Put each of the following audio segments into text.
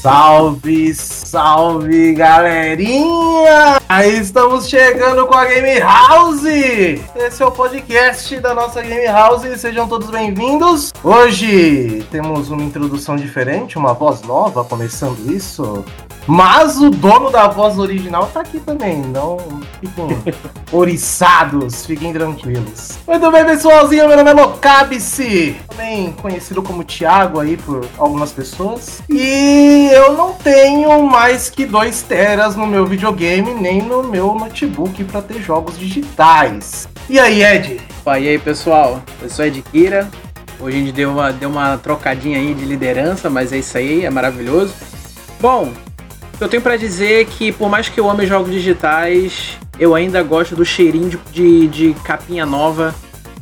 Salve, salve, galerinha! Aí estamos chegando com a Game House! Esse é o podcast da nossa Game House, sejam todos bem-vindos! Hoje temos uma introdução diferente, uma voz nova começando isso. Mas o dono da voz original tá aqui também, não fiquem oriçados, fiquem tranquilos. Muito bem, pessoalzinho, meu nome é Locabice, também conhecido como Thiago aí por algumas pessoas. E eu não tenho mais que 2 teras no meu videogame, nem no meu notebook para ter jogos digitais. E aí, Ed? Opa, e aí, pessoal? Eu sou Ed Kira. Hoje a gente deu uma, deu uma trocadinha aí de liderança, mas é isso aí, é maravilhoso. Bom, eu tenho para dizer que por mais que eu ame jogos digitais, eu ainda gosto do cheirinho de, de, de, capinha nova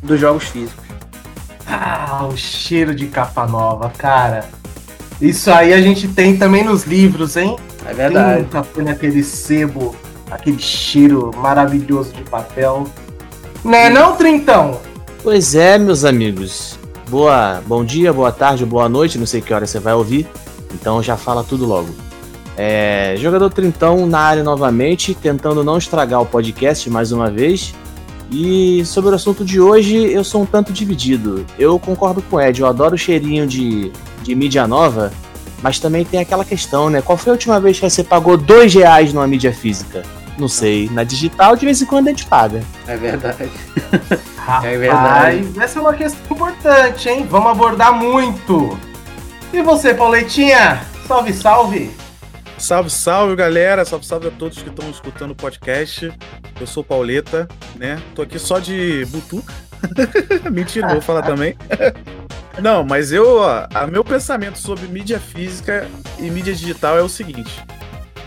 dos jogos físicos. Ah, o cheiro de capa nova, cara. Isso aí a gente tem também nos livros, hein? É verdade. Nunca foi naquele sebo, aquele cheiro maravilhoso de papel. Né não, Trintão? Pois é, meus amigos. Boa, bom dia, boa tarde, boa noite, não sei que hora você vai ouvir. Então já fala tudo logo. É, jogador Trintão na área novamente, tentando não estragar o podcast mais uma vez. E sobre o assunto de hoje, eu sou um tanto dividido. Eu concordo com o Ed, eu adoro o cheirinho de, de mídia nova, mas também tem aquela questão, né? Qual foi a última vez que você pagou dois reais numa mídia física? Não sei. Na digital, de vez em quando a gente paga. É verdade. Rapaz, é verdade. Essa é uma questão importante, hein? Vamos abordar muito. E você, Pauletinha? Salve, salve! Salve, salve, galera. Salve, salve a todos que estão escutando o podcast. Eu sou Pauleta, né? Tô aqui só de butuca. Mentira, vou falar também. Não, mas eu, ó, a meu pensamento sobre mídia física e mídia digital é o seguinte: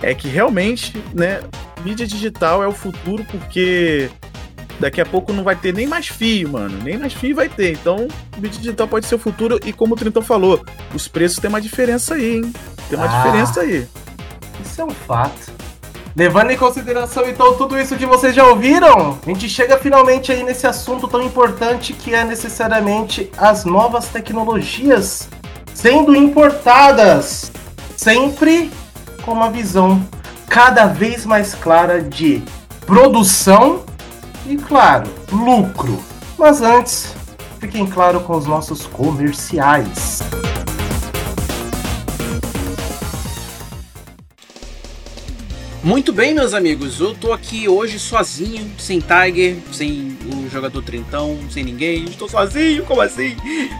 é que realmente, né, mídia digital é o futuro porque daqui a pouco não vai ter nem mais fio, mano. Nem mais fio vai ter. Então, mídia digital pode ser o futuro e como o Trintão falou, os preços tem uma diferença aí, hein? Tem uma ah. diferença aí. Isso é um fato. Levando em consideração então tudo isso que vocês já ouviram, a gente chega finalmente aí nesse assunto tão importante que é necessariamente as novas tecnologias sendo importadas, sempre com uma visão cada vez mais clara de produção e, claro, lucro. Mas antes, fiquem claro com os nossos comerciais. Muito bem, meus amigos, eu tô aqui hoje sozinho, sem Tiger, sem o jogador Trintão, sem ninguém, estou sozinho, como assim?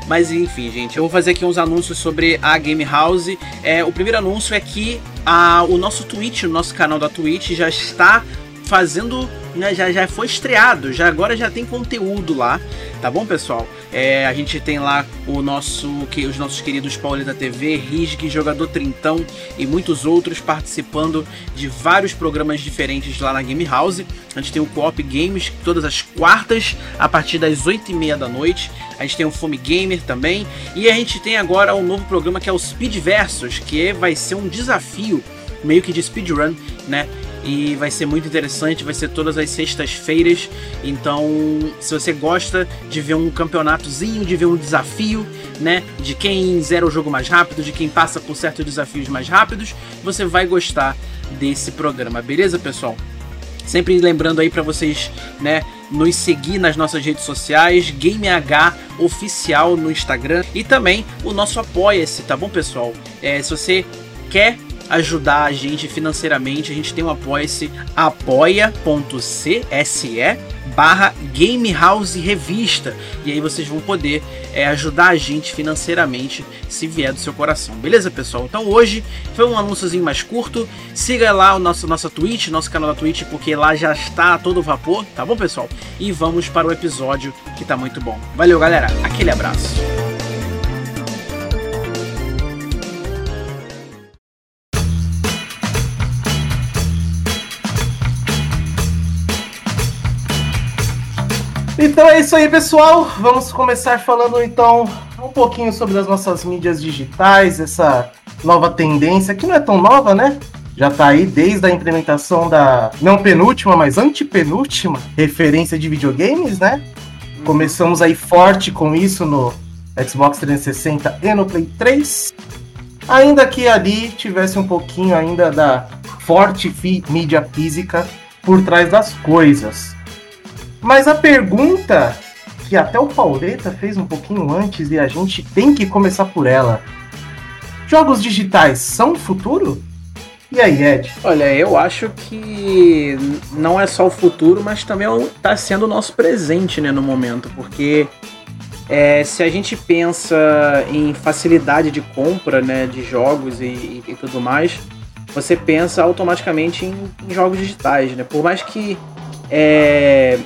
Mas enfim, gente, eu vou fazer aqui uns anúncios sobre a Game House. É, o primeiro anúncio é que a, o nosso Twitch, o nosso canal da Twitch já está fazendo, né, já, já foi estreado, já agora já tem conteúdo lá, tá bom, pessoal? É, a gente tem lá o nosso, que, os nossos queridos Pauleta TV, Risg, Jogador Trintão e muitos outros participando de vários programas diferentes lá na Game House. A gente tem o Co-op Games todas as quartas a partir das 8 e meia da noite. A gente tem o Fome Gamer também. E a gente tem agora um novo programa que é o Speed Versus, que vai ser um desafio meio que de speedrun, né? E vai ser muito interessante, vai ser todas as sextas-feiras. Então, se você gosta de ver um campeonatozinho, de ver um desafio, né, de quem zera o jogo mais rápido, de quem passa por certos desafios mais rápidos, você vai gostar desse programa, beleza, pessoal? Sempre lembrando aí para vocês, né, nos seguir nas nossas redes sociais, GameH Oficial no Instagram e também o nosso Apoia-se, tá bom, pessoal? É, se você quer ajudar a gente financeiramente, a gente tem um apoia-se apoia.cse barra Game House Revista. E aí vocês vão poder é, ajudar a gente financeiramente se vier do seu coração. Beleza, pessoal? Então hoje foi um anúnciozinho mais curto. Siga lá o nosso nossa Twitch, nosso canal da Twitch, porque lá já está todo vapor, tá bom, pessoal? E vamos para o episódio que tá muito bom. Valeu, galera. Aquele abraço. Então é isso aí, pessoal. Vamos começar falando então um pouquinho sobre as nossas mídias digitais, essa nova tendência, que não é tão nova, né? Já tá aí desde a implementação da não penúltima, mas antepenúltima referência de videogames, né? Começamos aí forte com isso no Xbox 360 e no Play 3. ainda que ali tivesse um pouquinho ainda da forte mídia física por trás das coisas. Mas a pergunta que até o Pauleta fez um pouquinho antes e a gente tem que começar por ela. Jogos digitais são o futuro? E aí, Ed? Olha, eu acho que não é só o futuro, mas também está sendo o nosso presente né, no momento, porque é, se a gente pensa em facilidade de compra né, de jogos e, e tudo mais, você pensa automaticamente em, em, jogos digitais. Né? Por mais que é,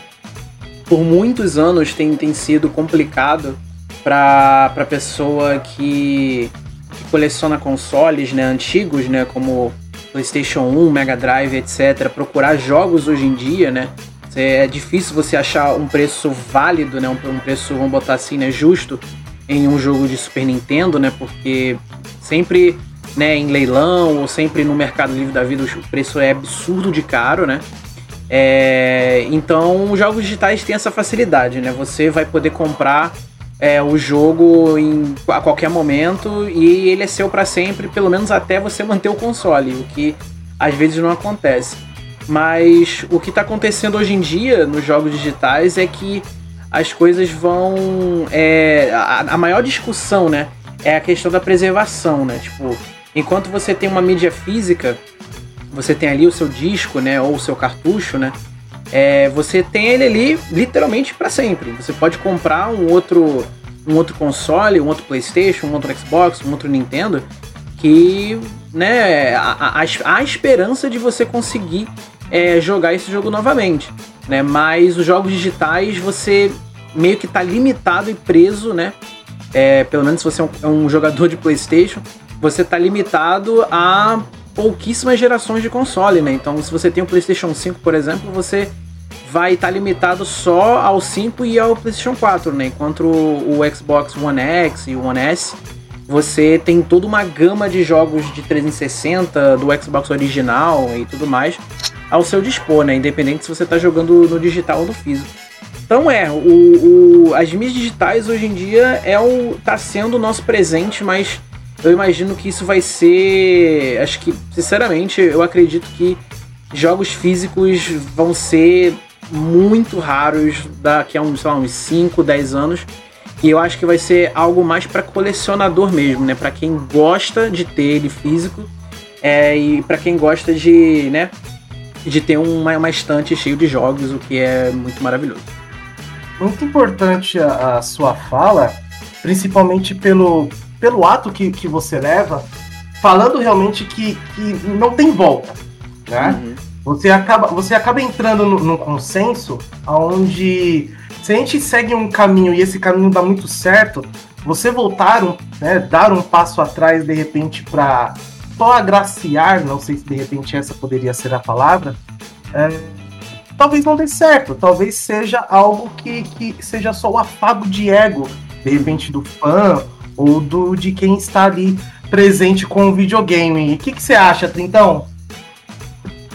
por muitos anos tem, tem sido complicado para a pessoa que, que, coleciona consoles né, antigos, né, como PlayStation 1, Mega Drive, etc., procurar jogos hoje em dia, né? É difícil você achar um preço válido, né? Um, preço, vamos botar assim, né? Justo em um jogo de Super Nintendo, né? Porque sempre, né? Em leilão ou sempre no Mercado Livre da Vida o preço é absurdo de caro, né? É, então, os jogos digitais têm essa facilidade, né? Você vai poder comprar é, o jogo em, a qualquer momento e ele é seu para sempre, pelo menos até você manter o console, o que às vezes não acontece. Mas o que está acontecendo hoje em dia nos jogos digitais é que as coisas vão. É, a, a, maior discussão, né? É a questão da preservação, né? Tipo, enquanto você tem uma mídia física, você tem ali o seu disco, né? Ou o seu cartucho, né? É, você tem ele ali literalmente para sempre. Você pode comprar um outro, um outro console, um outro PlayStation, um outro Xbox, um outro Nintendo, que né, há, a esperança de você conseguir é, jogar esse jogo novamente, né? Mas os jogos digitais você meio que tá limitado e preso, né? É, pelo menos se você é um, é um, jogador de PlayStation, você tá limitado a pouquíssimas gerações de console, né? Então, se você tem o PlayStation 5, por exemplo, você vai estar tá limitado só ao 5 e ao PlayStation 4, né? Enquanto o, o Xbox One X e o One S, você tem toda uma gama de jogos de 360 do Xbox original e tudo mais ao seu dispor, né? Independente se você está jogando no digital ou no físico. Então é, o, o, as mídias digitais hoje em dia é o, tá sendo o nosso presente, mas eu imagino que isso vai ser. Acho que, sinceramente, eu acredito que jogos físicos vão ser muito raros daqui a uns, sei lá, uns 5, 10 anos. E eu acho que vai ser algo mais para colecionador mesmo, né? Para quem gosta de ter ele físico é, e para quem gosta de, né, de ter uma, uma estante cheio de jogos, o que é muito maravilhoso. Muito importante a, a sua fala, principalmente pelo, pelo ato que, que você leva, falando realmente que, que não tem volta, né? Uhum. Você acaba, você acaba entrando no, no consenso onde se a gente segue um caminho e esse caminho dá muito certo, você voltar, um, né, dar um passo atrás de repente para só agraciar, não sei se de repente essa poderia ser a palavra, é, talvez não dê certo, talvez seja algo que, que seja só o afago de ego, de repente do fã ou do de quem está ali presente com o videogame. O que, que você acha, Trintão?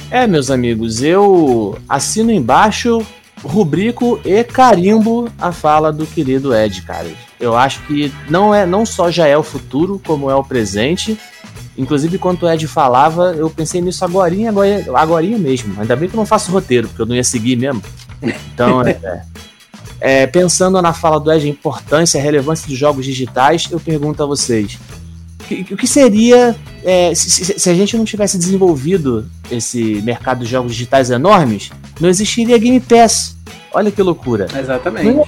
É, meus amigos, eu assino embaixo, rubrico e carimbo a fala do querido Ed, cara. Eu acho que não é não só já é o futuro, como é o presente. Inclusive, quando o Ed falava, eu pensei nisso agora, agora, agora mesmo. Ainda bem que eu não faço roteiro, porque eu não ia seguir mesmo. Então, é, é, pensando na fala do Ed, a importância, a relevância dos jogos digitais, eu pergunto a vocês: o que seria é, se, se, a gente não tivesse desenvolvido esse mercado de jogos digitais enormes? Não existiria Game Pass. Olha que loucura. Exatamente.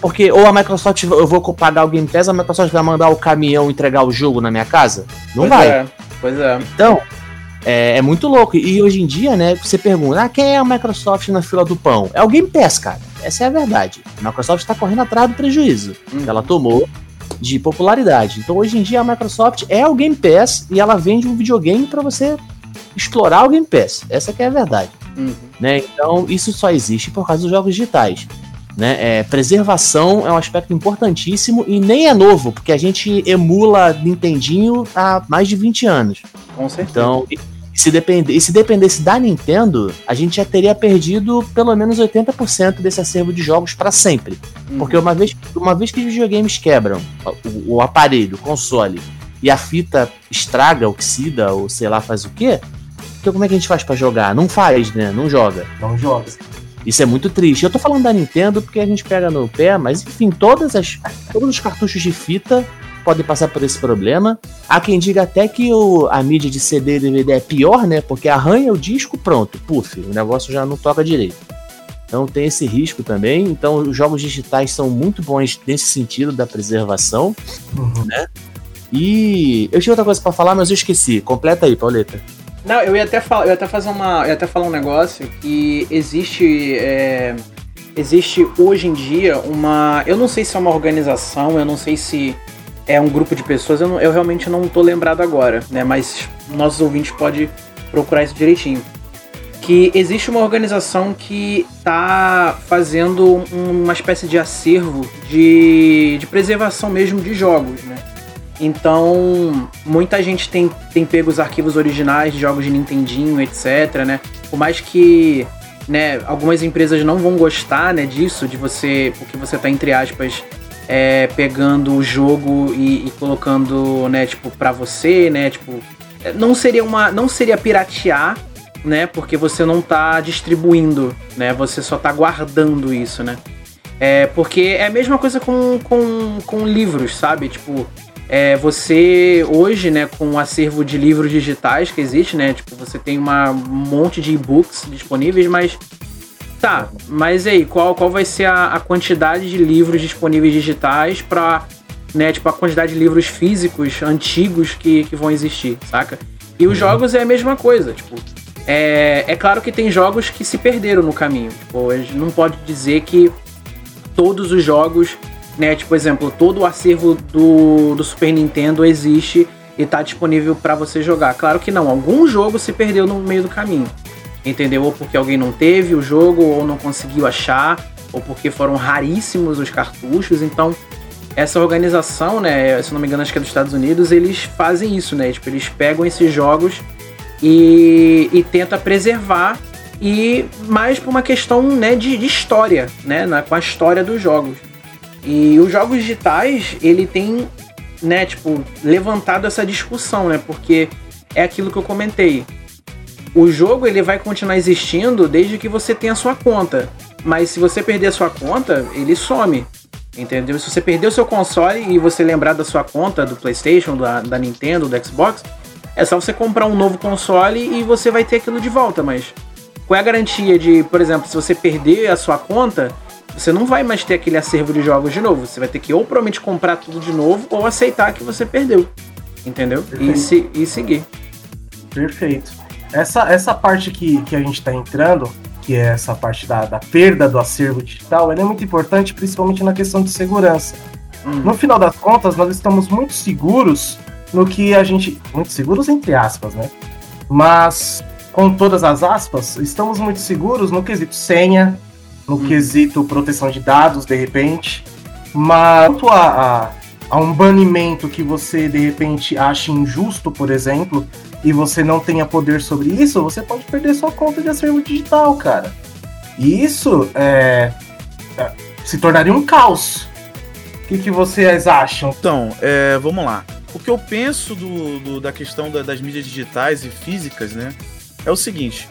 Porque ou a Microsoft, eu vou pagar o Game Pass, a Microsoft vai mandar o caminhão entregar o jogo na minha casa? Não pois vai. É, pois é. Então, é, é, muito louco. E hoje em dia, né, você pergunta, ah, quem é a Microsoft na fila do pão? É o Game Pass, cara. Essa é a verdade. A Microsoft está correndo atrás do prejuízo hum. que ela tomou de popularidade. Então, hoje em dia, a Microsoft é o Game Pass e ela vende um videogame para você explorar o Game Pass. Essa que é a verdade. Uhum. Né? Então, isso só existe por causa dos jogos digitais. Né? É, preservação é um aspecto importantíssimo e nem é novo, porque a gente emula Nintendinho há mais de 20 anos. Com certeza. Então, se, depende, se dependesse da Nintendo, a gente já teria perdido pelo menos 80% desse acervo de jogos para sempre. Uhum. Porque uma vez, uma vez que os videogames quebram o, o aparelho, o console, e a fita estraga, oxida ou sei lá faz o quê, então como é que a gente faz para jogar? Não faz, né? Não joga. Não joga. Isso é muito triste. Eu tô falando da Nintendo porque a gente pega no pé, mas enfim, todas as, todos os cartuchos de fita podem passar por esse problema. Há quem diga até que o, a mídia de CD e DVD é pior, né? Porque arranha o disco, pronto, puf, o negócio já não toca direito. Então tem esse risco também. Então os jogos digitais são muito bons nesse sentido da preservação, uhum. né? E eu tinha outra coisa para falar, mas eu esqueci. Completa aí, Pauleta. Não, eu ia até falar, eu até fazer uma, eu até falar um negócio que existe, é, existe hoje em dia uma, eu não sei se é uma organização, eu não sei se é um grupo de pessoas, eu, não, eu realmente não tô lembrado agora, né? Mas nossos ouvintes podem procurar isso direitinho. Que existe uma organização que tá fazendo uma espécie de acervo de, de preservação mesmo de jogos, né? Então, muita gente tem, tem pego os arquivos originais de jogos de Nintendinho, etc, né? Por mais que né, algumas empresas não vão gostar né, disso, de você, porque você tá, entre aspas, é, pegando o jogo e, e, colocando, né, tipo, pra você, né, tipo, não seria uma, não seria piratear, né, porque você não tá distribuindo, né, você só tá guardando isso, né. É, porque é a mesma coisa com, com, com livros, sabe, tipo, é, você hoje, né, com o acervo de livros digitais que existe, né, tipo, você tem uma, um monte de e-books disponíveis, mas tá, mas aí, qual, qual vai ser a, a quantidade de livros disponíveis digitais para né, tipo, a quantidade de livros físicos antigos que, que vão existir, saca? E os uhum. jogos é a mesma coisa, tipo, é, é claro que tem jogos que se perderam no caminho, tipo, a gente não pode dizer que todos os jogos né? Tipo, exemplo, todo o acervo do, do Super Nintendo existe e tá disponível para você jogar. Claro que não, algum jogo se perdeu no meio do caminho. Entendeu? Ou porque alguém não teve o jogo, ou não conseguiu achar, ou porque foram raríssimos os cartuchos. Então, essa organização, né, se não me engano, acho que é dos Estados Unidos, eles fazem isso, né? Tipo, eles pegam esses jogos e, e tenta preservar e mais por uma questão né, de, de história, né? Na, com a história dos jogos. E os jogos digitais, ele tem, né, tipo, levantado essa discussão, né? Porque é aquilo que eu comentei. O jogo ele vai continuar existindo desde que você tenha sua conta. Mas se você perder a sua conta, ele some. Entendeu? Se você perder o seu console e você lembrar da sua conta do PlayStation, da, da Nintendo, do Xbox, é só você comprar um novo console e você vai ter aquilo de volta. Mas qual é a garantia de, por exemplo, se você perder a sua conta, você não vai mais ter aquele acervo de jogos de novo. Você vai ter que ou provavelmente comprar tudo de novo ou aceitar que você perdeu. Entendeu? E, se, e seguir. Perfeito. Essa, essa parte que, que a gente está entrando, que é essa parte da, da perda do acervo digital, ela é muito importante, principalmente na questão de segurança. Hum. No final das contas, nós estamos muito seguros no que a gente. Muito seguros, entre aspas, né? Mas, com todas as aspas, estamos muito seguros no quesito senha, no hum. quesito proteção de dados, de repente. Mas quanto a, a, a, um banimento que você, de repente, acha injusto, por exemplo, e você não tenha poder sobre isso, você pode perder sua conta de acervo digital, cara. E isso é, é, se tornaria um caos. O que, que vocês acham? Então, é, vamos lá. O que eu penso do, do da questão da, das mídias digitais e físicas, né? É o seguinte.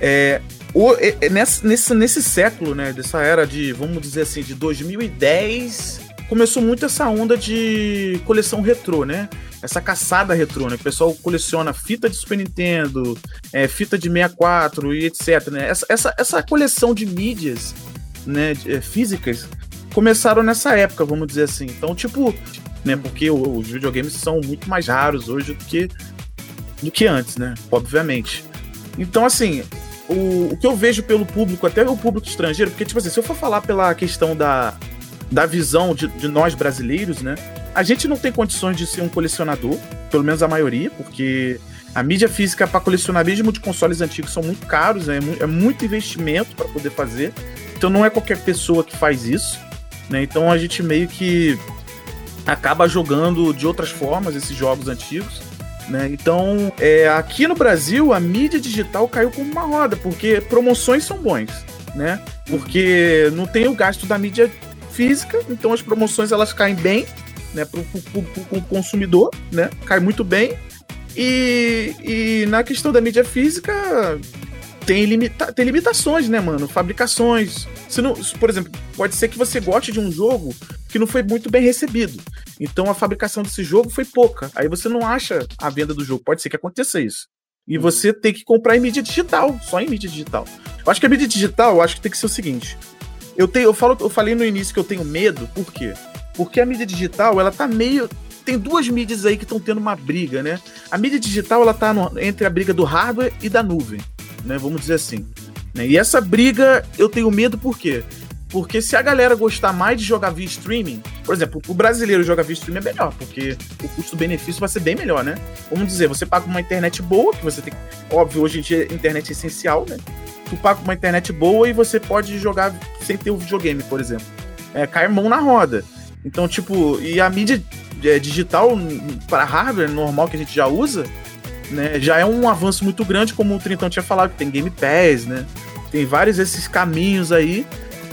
É, o, é, nesse, nesse, nesse século, né, dessa era de, vamos dizer assim, de 2010, começou muito essa onda de coleção retrô, né? Essa caçada retrô, né? O pessoal coleciona fita de Super Nintendo, é, fita de 64 e etc, né? Essa, essa, essa coleção de mídias, né, de, é, físicas, começaram nessa época, vamos dizer assim. Então, tipo, né, porque os videogames são muito mais raros hoje do que, do que antes, né? Obviamente. Então, assim, o, o que eu vejo pelo público, até o público estrangeiro, porque, tipo assim, se eu for falar pela questão da, da visão de, de nós brasileiros, né? A gente não tem condições de ser um colecionador, pelo menos a maioria, porque a mídia física para colecionar mesmo de consoles antigos são muito caros, né? é, muito investimento para poder fazer. Então não é qualquer pessoa que faz isso, né? Então a gente meio que acaba jogando de outras formas esses jogos antigos. Né? Então, é, aqui no Brasil, a mídia digital caiu como uma roda, porque promoções são bons, né? Porque não tem o gasto da mídia física, então as promoções elas caem bem, né, pro, pro consumidor, né? Cai muito bem. E, e na questão da mídia física, tem, limita tem limitações, né, mano? Fabricações. Se não, por exemplo, pode ser que você goste de um jogo que não foi muito bem recebido. Então a fabricação desse jogo foi pouca. Aí você não acha a venda do jogo. Pode ser que aconteça isso. E uhum. você tem que comprar em mídia digital, só em mídia digital. Eu acho que a mídia digital, eu acho que tem que ser o seguinte. Eu, tenho, eu, falo, eu falei no início que eu tenho medo, por quê? Porque a mídia digital, ela tá meio. Tem duas mídias aí que estão tendo uma briga, né? A mídia digital, ela tá no, entre a briga do hardware e da nuvem, né? Vamos dizer assim. Né? E essa briga eu tenho medo por quê? Porque se a galera gostar mais de jogar via streaming, por exemplo, o brasileiro jogar via streaming é melhor, porque o custo-benefício vai ser bem melhor, né? Vamos dizer, você paga uma internet boa, que você tem. Óbvio, hoje em dia internet é essencial, né? Tu paga uma internet boa e você pode jogar sem ter o videogame, por exemplo. É, cai mão na roda. Então, tipo, e a mídia é, digital para hardware normal que a gente já usa, né, já é um avanço muito grande, como o Trintão tinha falado, que tem Game Pass, né? Tem vários esses caminhos aí.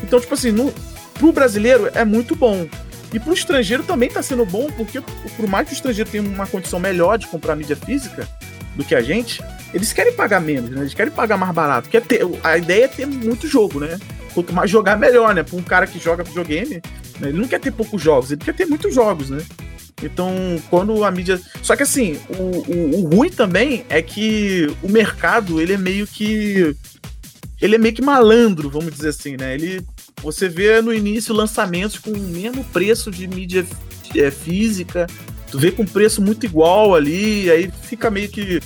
Então, tipo assim, no, pro brasileiro é muito bom. E pro estrangeiro também tá sendo bom, porque por mais que o estrangeiro tenha uma condição melhor de comprar mídia física do que a gente, eles querem pagar menos, né? Eles querem pagar mais barato. Quer ter, a ideia é ter muito jogo, né? Quanto mais jogar, melhor, né? Pra um cara que joga videogame, né? ele não quer ter poucos jogos, ele quer ter muitos jogos, né? Então, quando a mídia. Só que assim, o, o, o, ruim também é que o mercado, ele é meio que. Ele é meio que malandro, vamos dizer assim, né? Ele. Você vê no início lançamentos com o mesmo preço de mídia é, física, tu vê com preço muito igual ali, aí fica meio que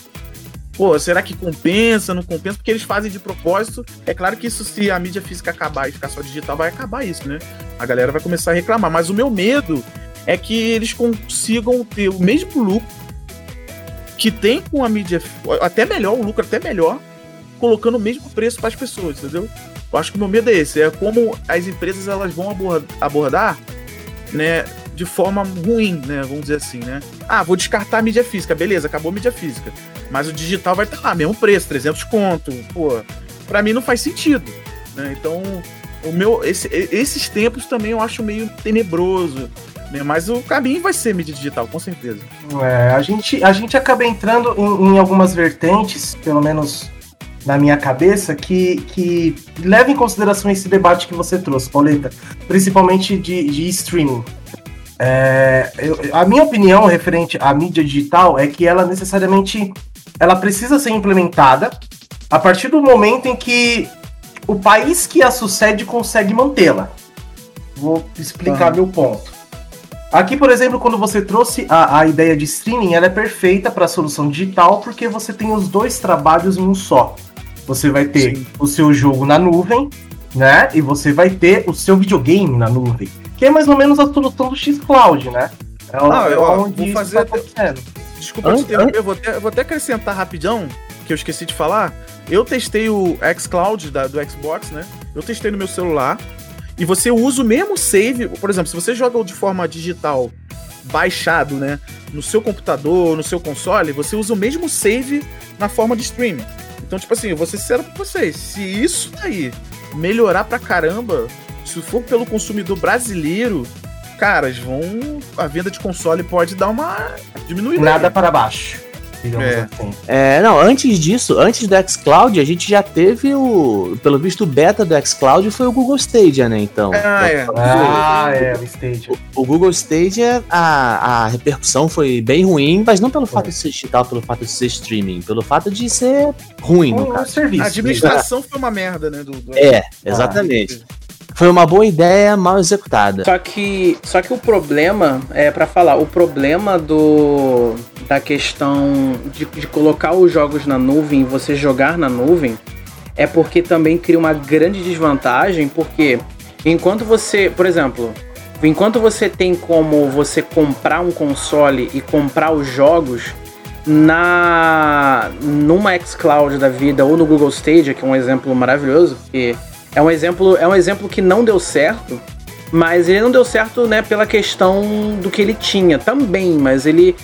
pô, será que compensa, não compensa? Porque eles fazem de propósito. É claro que isso, se a mídia física acabar e ficar só digital, vai acabar isso, né? A galera vai começar a reclamar. Mas o meu medo é que eles consigam ter o mesmo lucro que tem com a mídia, até melhor, o lucro até melhor, colocando o mesmo preço para as pessoas, entendeu? Eu acho que o meu medo é esse, é como as empresas elas vão abordar, né, de forma ruim, né, vamos dizer assim, né? Ah, vou descartar a mídia física, beleza, acabou a mídia física. Mas o digital vai estar lá, mesmo preço, 300 conto, pô. Pra mim não faz sentido, né? Então, o meu, esse, esses tempos também eu acho meio tenebroso, né? Mas o caminho vai ser mídia digital, com certeza. É, a gente, a gente acaba entrando em, em algumas vertentes, pelo menos na minha cabeça que, que leva em consideração esse debate que você trouxe, Pauleta, principalmente de, de streaming. É, eu, a minha opinião referente à mídia digital é que ela necessariamente ela precisa ser implementada a partir do momento em que o país que a sucede consegue mantê-la. Vou explicar uhum. meu ponto. Aqui, por exemplo, quando você trouxe a, a ideia de streaming, ela é perfeita para a solução digital porque você tem os dois trabalhos em um só. Você vai ter Sim. o seu jogo na nuvem, né? E você vai ter o seu videogame na nuvem. Que é mais ou menos a solução do X-Cloud, né? É Não, eu, onde vou fazer. Tá Desculpa te interromper, eu vou, até, eu vou até acrescentar rapidão, que eu esqueci de falar. Eu testei o xCloud da, do Xbox, né? Eu testei no meu celular. E você usa o mesmo save. Por exemplo, se você joga de forma digital, baixado, né? No seu computador, no seu console, você usa o mesmo save na forma de streaming. Então, tipo assim, eu vou ser sincero pra vocês. Se isso daí melhorar pra caramba, se for pelo consumidor brasileiro, caras, vão. A venda de console pode dar uma diminuída. Nada para baixo. É. Assim. é. não, antes disso, antes do xCloud, a gente já teve o. Pelo visto, o beta do xCloud foi o Google Stadia, né? Então. Ah, é. Ah, é, o Stadia. O, o, Google Stadia, a, a repercussão foi bem ruim, mas não pelo fato de ser digital, pelo fato de ser streaming, pelo fato de ser ruim, no caso. Serviço. A administração foi uma merda, né? Do, do... É, exatamente. Ah, foi uma boa ideia mal executada. Só que, só que o problema, é para falar, o problema do da questão de, de colocar os jogos na nuvem e você jogar na nuvem é porque também cria uma grande desvantagem, porque enquanto você, por exemplo, enquanto você tem como você comprar um console e comprar os jogos na numa xCloud da vida ou no Google Stadia, que é um exemplo maravilhoso, que é um exemplo, é um exemplo que não deu certo, mas ele não deu certo, né, pela questão do que ele tinha também, mas ele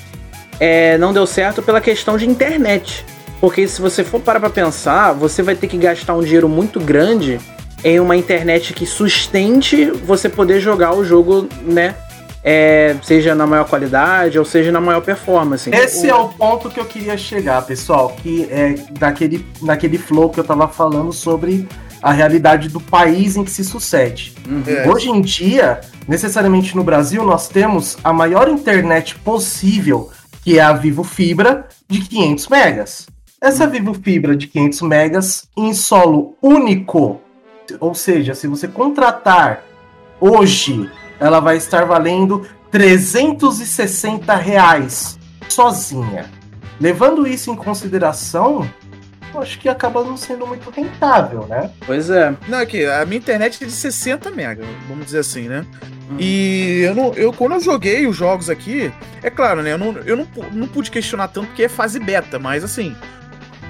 é, não deu certo pela questão de internet. Porque se você for parar pra pensar, você vai ter que gastar um dinheiro muito grande em uma internet que sustente você poder jogar o jogo, né, é, seja na maior qualidade ou seja na maior performance. Esse o... é o ponto que eu queria chegar, pessoal, que é daquele, daquele flow que eu tava falando sobre a realidade do país em que se sucede. Uhum. É. Hoje em dia, necessariamente no Brasil, nós temos a maior internet possível, que é a Vivo Fibra, de 500 megas. Essa uhum. Vivo Fibra de 500 megas em solo único, ou seja, se você contratar hoje ela vai estar valendo 360 reais sozinha. Levando isso em consideração, acho que acaba não sendo muito rentável, né? Pois é. Não, aqui, a minha internet é de 60 mega, vamos dizer assim, né? Hum. E eu, não, eu, quando eu joguei os jogos aqui, é claro, né? Eu não, eu não, não pude questionar tanto porque é fase beta, mas assim,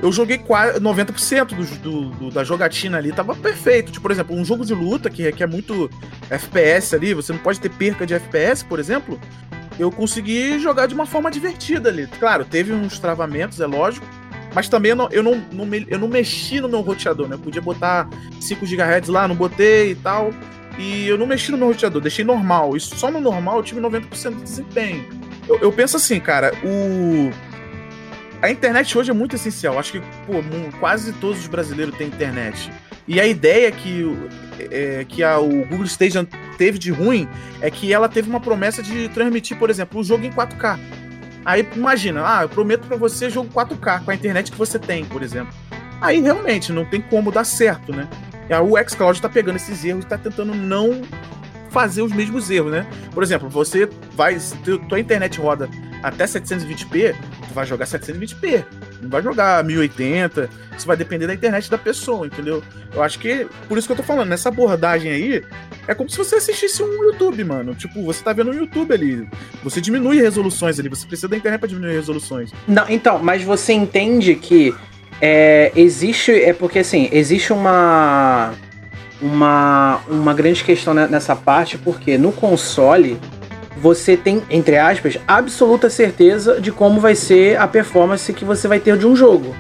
eu joguei quase 90% do, do, do, da jogatina ali, tava perfeito. Tipo, por exemplo, um jogo de luta que requer muito FPS ali, você não pode ter perca de FPS, por exemplo. Eu consegui jogar de uma forma divertida ali. Claro, teve uns travamentos, é lógico. Mas também eu não, eu não, não me, eu não mexi no meu roteador, né? Eu podia botar 5 GHz lá, não botei e tal. E eu não mexi no meu roteador, deixei normal. Isso só no normal eu tive 90% de desempenho. Eu, eu penso assim, cara, o a internet hoje é muito essencial. Acho que pô, quase todos os brasileiros têm internet. E a ideia que, é, que a, o Google Station teve de ruim é que ela teve uma promessa de transmitir, por exemplo, o jogo em 4K. Aí imagina, ah, eu prometo para você jogo 4K com a internet que você tem, por exemplo. Aí realmente não tem como dar certo, né? E o xCloud tá pegando esses erros e tá tentando não fazer os mesmos erros, né? Por exemplo, você vai, se tua internet roda até 720p, tu vai jogar 720p. Não vai jogar 1080. Isso vai depender da internet da pessoa, entendeu? Eu acho que, por isso que eu tô falando, nessa abordagem aí, é como se você assistisse um YouTube, mano. Tipo, você tá vendo um YouTube ali. Você diminui resoluções ali, você precisa da internet pra diminuir resoluções. Não, então, mas você entende que é, existe. É porque assim, existe uma. Uma, uma grande questão nessa parte, porque no console você tem, entre aspas, absoluta certeza de como vai ser a performance que você vai ter de um jogo.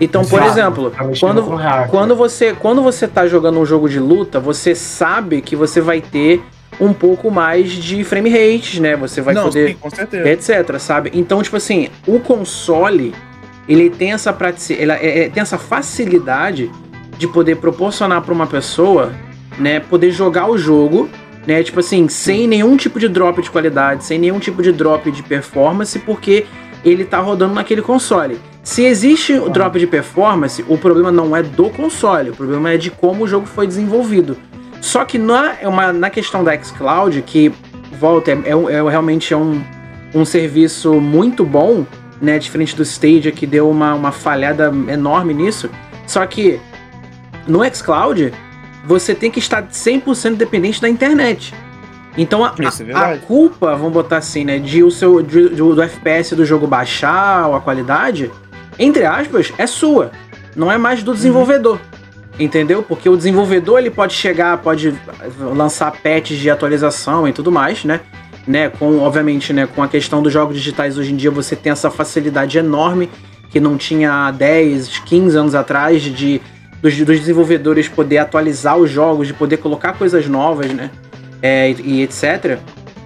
Então, por exemplo, quando, quando você quando você tá jogando um jogo de luta, você sabe que você vai ter um pouco mais de frame rate, né? Você vai Não, poder sim, com certeza. etc, sabe? Então, tipo assim, o console ele tem essa praticidade, ele é, é, tem essa facilidade de poder proporcionar para uma pessoa, né, poder jogar o jogo né? Tipo assim, sem nenhum tipo de drop de qualidade, sem nenhum tipo de drop de performance, porque ele tá rodando naquele console. Se existe o drop de performance, o problema não é do console, o problema é de como o jogo foi desenvolvido. Só que na, é uma, na questão da xCloud, que volta, é, é, é realmente é um, um serviço muito bom, né? Diferente do Stadia, que deu uma, uma falhada enorme nisso. Só que no xCloud, você tem que estar 100% dependente da internet. Então a, é a, culpa, vamos botar assim, né, de o seu de, do, do FPS do jogo baixar ou a qualidade, entre aspas, é sua. Não é mais do desenvolvedor. Uhum. Entendeu? Porque o desenvolvedor ele pode chegar, pode lançar patches de atualização e tudo mais, né? né? Com, obviamente, né, com a questão dos jogos digitais hoje em dia, você tem essa facilidade enorme que não tinha há 10, 15 anos atrás de dos, dos desenvolvedores poder atualizar os jogos, de poder colocar coisas novas, né? É, e, e etc.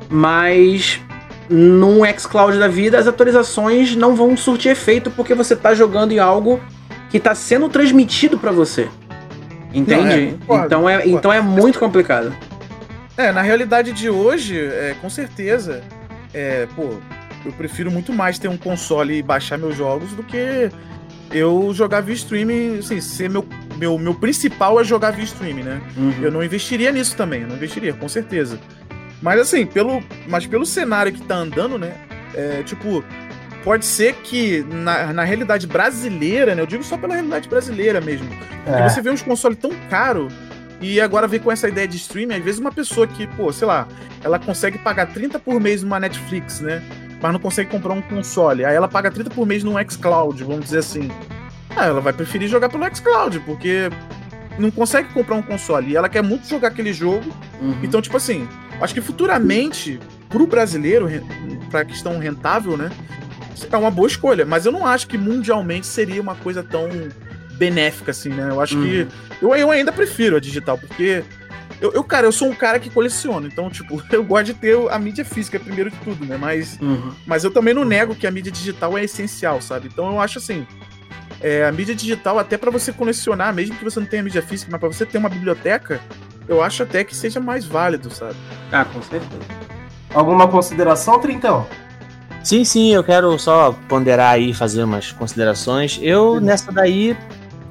Mas num xCloud da vida, as atualizações não vão surtir efeito porque você está jogando em algo que está sendo transmitido para você. Entende? Não, é, então, é, então é muito complicado. É, na realidade de hoje, é, com certeza, é, pô, eu prefiro muito mais ter um console e baixar meus jogos do que eu jogar via streaming, assim, ser meu, meu, meu principal é jogar via streaming, né? Uhum. Eu não investiria nisso também, eu não investiria, com certeza. Mas assim, pelo, mas pelo cenário que tá andando, né? É, tipo, pode ser que na, na realidade brasileira, né? Eu digo só pela realidade brasileira mesmo. É. Que você vê uns consoles tão caros e agora vem com essa ideia de streaming, às vezes uma pessoa que, pô, sei lá, ela consegue pagar 30 por mês numa Netflix, né? mas não consegue comprar um console. Aí ela paga 30 por mês no xCloud, vamos dizer assim. Ah, ela vai preferir jogar pelo xCloud, porque não consegue comprar um console. E ela quer muito jogar aquele jogo. Uhum. Então, tipo assim, acho que futuramente, pro brasileiro, pra questão rentável, né? É uma boa escolha. Mas eu não acho que mundialmente seria uma coisa tão benéfica assim, né? Eu acho uhum. que. Eu, eu ainda prefiro a digital, porque Eu, eu, cara, eu sou um cara que coleciona, então, tipo, eu gosto de ter a mídia física primeiro de tudo, né? Mas, uhum. mas eu também não nego que a mídia digital é essencial, sabe? Então eu acho assim. É, a mídia digital, até para você colecionar, mesmo que você não tenha mídia física, mas para você ter uma biblioteca, eu acho até que seja mais válido, sabe? Ah, com certeza. Alguma consideração, Trintão? Sim, sim, eu quero só ponderar aí, fazer umas considerações. Eu, nessa daí,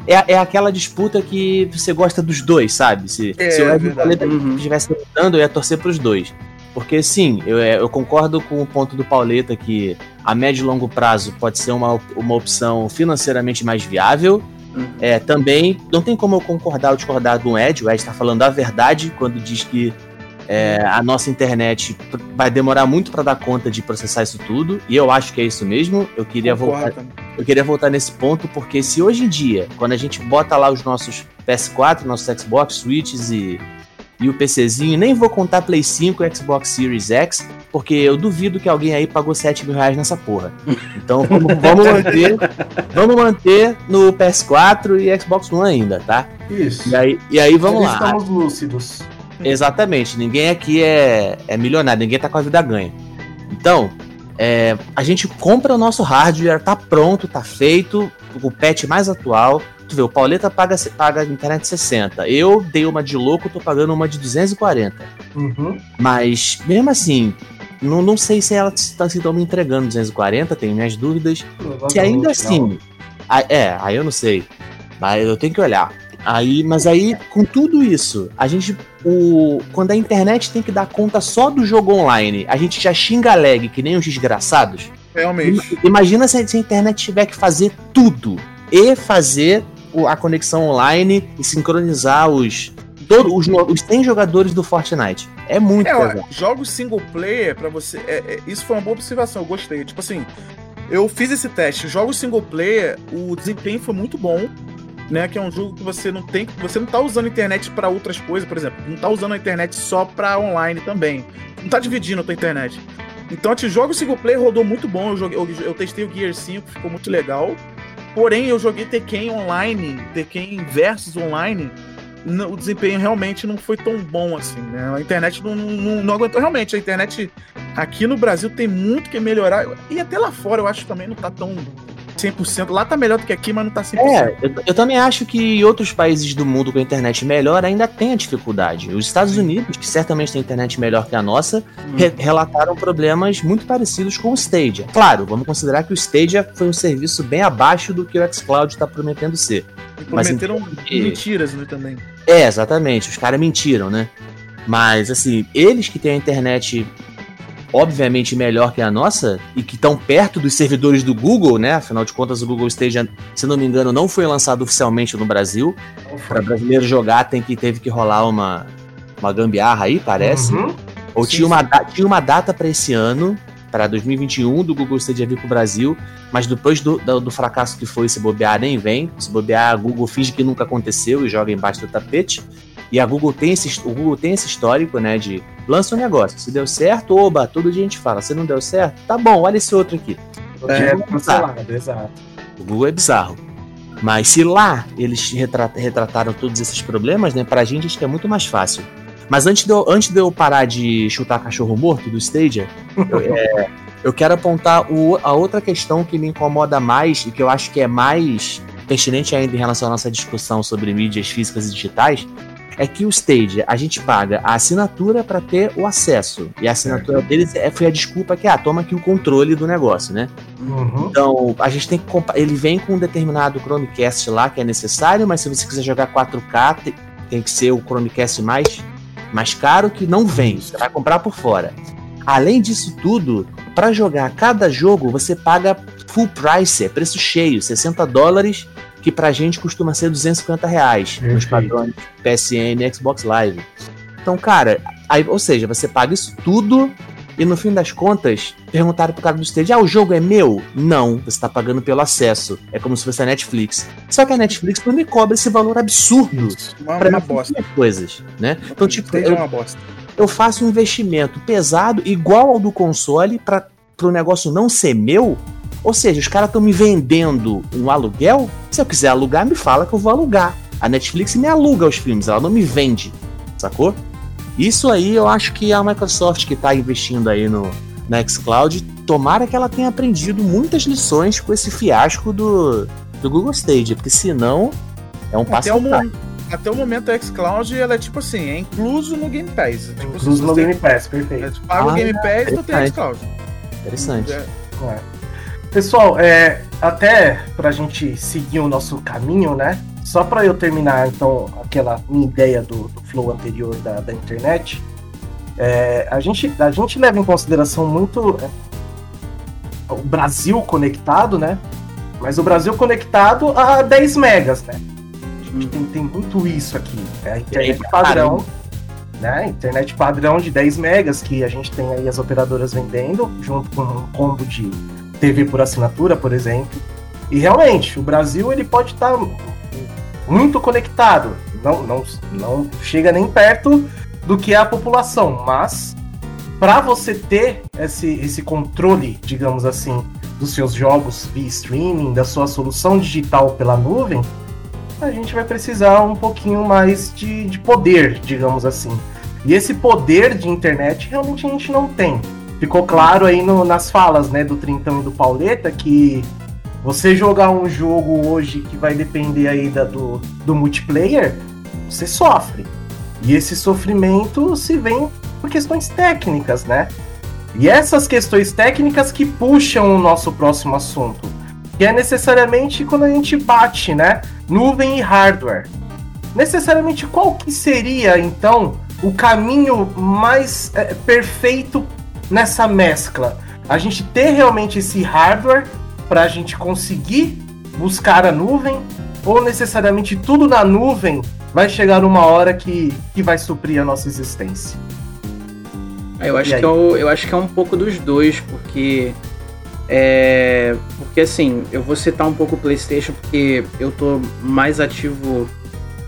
é, é aquela disputa que você gosta dos dois, sabe? Se, é, se o Ed Pauleta uhum. estivesse lutando, eu ia torcer pros dois. Porque sim, eu, é, eu concordo com o ponto do Pauleta que a médio e longo prazo pode ser uma, uma opção financeiramente mais viável. Uhum. É, também não tem como eu concordar ou discordar do Ed. O Ed está falando a verdade quando diz que é, a nossa internet vai demorar muito para dar conta de processar isso tudo, e eu acho que é isso mesmo. Eu queria voltar, eu queria voltar nesse ponto porque se hoje em dia, quando a gente bota lá os nossos PS4, nossos Xbox, Switches e e o PCzinho, nem vou contar Play 5 e Xbox Series X, porque eu duvido que alguém aí pagou 7 mil reais nessa porra. Então vamos, vamos manter, vamos manter no PS4 e Xbox One ainda, tá? Isso. E aí, e aí vamos lá. Estamos lúcidos. Exatamente, ninguém aqui é, é milionário, ninguém tá com a vida ganha. Então, é, a gente compra o nosso hardware, tá pronto, tá feito, o patch mais atual. Tu vê, o Pauleta paga, paga a internet 60. Eu dei uma de louco, tô pagando uma de 240. Uhum. Mas, mesmo assim, não, não sei se ela está se me entregando 240, tenho minhas dúvidas. Que ainda assim. A, é, aí eu não sei. Mas eu tenho que olhar. Aí, mas aí, com tudo isso, a gente. O, quando a internet tem que dar conta só do jogo online, a gente já xinga lag que nem os desgraçados. Realmente. Imagina se a internet tiver que fazer tudo. E fazer a conexão online e sincronizar os. Todos os, os 100 jogadores do Fortnite. É muito é, ó, Jogos single player, para você. É, é, isso foi uma boa observação, eu gostei. Tipo assim, eu fiz esse teste. Jogos single player, o desempenho foi muito bom né? Que é um jogo que você não tem, você não tá usando a internet para outras coisas, por exemplo, não tá usando a internet só para online também. Não tá dividindo a tua internet. Então, o jogo single player rodou muito bom. Eu, joguei, eu, eu, testei o Gear 5, ficou muito legal. Porém, eu joguei Tekken online, Tekken versus online. O desempenho realmente não foi tão bom assim, né? A internet não, não, não aguentou. Realmente, a internet aqui no Brasil tem muito que melhorar. E até lá fora eu acho que também não tá tão 100%. Lá tá melhor do que aqui, mas não tá 100%. É, eu, eu também acho que outros países do mundo com a internet melhor ainda tem a dificuldade. Os Estados Unidos, que certamente tem internet melhor que a nossa, hum. re relataram problemas muito parecidos com o Stadia. Claro, vamos considerar que o Stadia foi um serviço bem abaixo do que o xCloud está prometendo ser. E prometeram mas, mentiras, né, também. É, exatamente. Os caras mentiram, né? Mas, assim, eles que têm a internet obviamente melhor que a nossa e que estão perto dos servidores do Google, né? Afinal de contas, o Google Stage, se não me engano, não foi lançado oficialmente no Brasil. Para brasileiro jogar, tem que teve que rolar uma, uma gambiarra aí, parece. Uhum. Ou sim, tinha, uma, tinha uma data para esse ano, para 2021, do Google Stadia vir para o Brasil, mas depois do, do, do, fracasso que foi, se bobear, nem vem. Se bobear, a Google finge que nunca aconteceu e joga embaixo do tapete. E a Google tem esse, o Google tem esse histórico, né, de lança um negócio, se deu certo, oba, todo dia a gente fala, se não deu certo, tá bom, olha esse outro aqui. É, é cancelado, exato. O Google é bizarro. Mas se lá eles retrataram todos esses problemas, né, pra gente acho que é muito mais fácil. Mas antes de eu, antes de eu parar de chutar cachorro morto do Stadia, eu, é, eu quero apontar o, a outra questão que me incomoda mais e que eu acho que é mais pertinente ainda em relação à nossa discussão sobre mídias físicas e digitais, é que o Stage, a gente paga a assinatura para ter o acesso. E a assinatura deles é, foi a desculpa que, ah, toma aqui o controle do negócio, né? Uhum. Então, a gente tem que. Ele vem com um determinado Chromecast lá que é necessário, mas se você quiser jogar 4K, tem, tem que ser o Chromecast mais, mais caro que não vem. Você vai comprar por fora. Além disso tudo, para jogar cada jogo, você paga full price, é preço cheio, 60 dólares que pra gente costuma ser 250 reais Perfeito. nos padrões PSN e Xbox Live. Então, cara, aí, ou seja, você paga isso tudo e no fim das contas, perguntaram pro cara do stage: ah, o jogo é meu? Não, você tá pagando pelo acesso. É como se fosse a Netflix. Só que a Netflix não me cobra esse valor absurdo uma, pra uma bosta. coisas, né? Então, tipo, eu, eu faço um investimento pesado igual ao do console para pro negócio não ser meu ou seja, os caras estão me vendendo um aluguel. Se eu quiser alugar, me fala que eu vou alugar. A Netflix me aluga os filmes, ela não me vende. sacou? Isso aí eu acho que a Microsoft que tá investindo aí no, na xCloud, tomara que ela tenha aprendido muitas lições com esse fiasco do, do Google Stage, porque senão é um passo até, o, até o momento a xCloud ela é tipo assim, é incluso no Game Pass. É tipo, incluso no Game Pass, perfeito. É, paga ah, o Game Pass e tu tem a xCloud. Interessante. É. é. Pessoal, é, até pra gente seguir o nosso caminho, né? Só para eu terminar, então, aquela minha ideia do, do flow anterior da, da internet, é, a, gente, a gente leva em consideração muito é, o Brasil conectado, né? Mas o Brasil conectado a 10 megas, né? A gente tem, tem muito isso aqui. É a internet padrão, né? Internet padrão de 10 megas que a gente tem aí as operadoras vendendo, junto com um combo de TV por assinatura, por exemplo. E realmente, o Brasil ele pode estar tá muito conectado. Não, não, não chega nem perto do que é a população, mas para você ter esse, esse controle, digamos assim, dos seus jogos via streaming, da sua solução digital pela nuvem, a gente vai precisar um pouquinho mais de, de poder, digamos assim. E esse poder de internet realmente a gente não tem. Ficou claro aí no, nas falas né, do Trintão e do Pauleta que você jogar um jogo hoje que vai depender aí da, do, do multiplayer, você sofre. E esse sofrimento se vem por questões técnicas, né? E essas questões técnicas que puxam o nosso próximo assunto, que é necessariamente quando a gente bate, né? Nuvem e hardware. Necessariamente qual que seria então o caminho mais é, perfeito nessa mescla? A gente ter realmente esse hardware para a gente conseguir buscar a nuvem ou necessariamente tudo na nuvem vai chegar uma hora que, que vai suprir a nossa existência? Ah, eu acho, que é eu acho que é um pouco dos dois, porque. É, porque assim, eu vou citar um pouco o PlayStation, porque eu tô mais ativo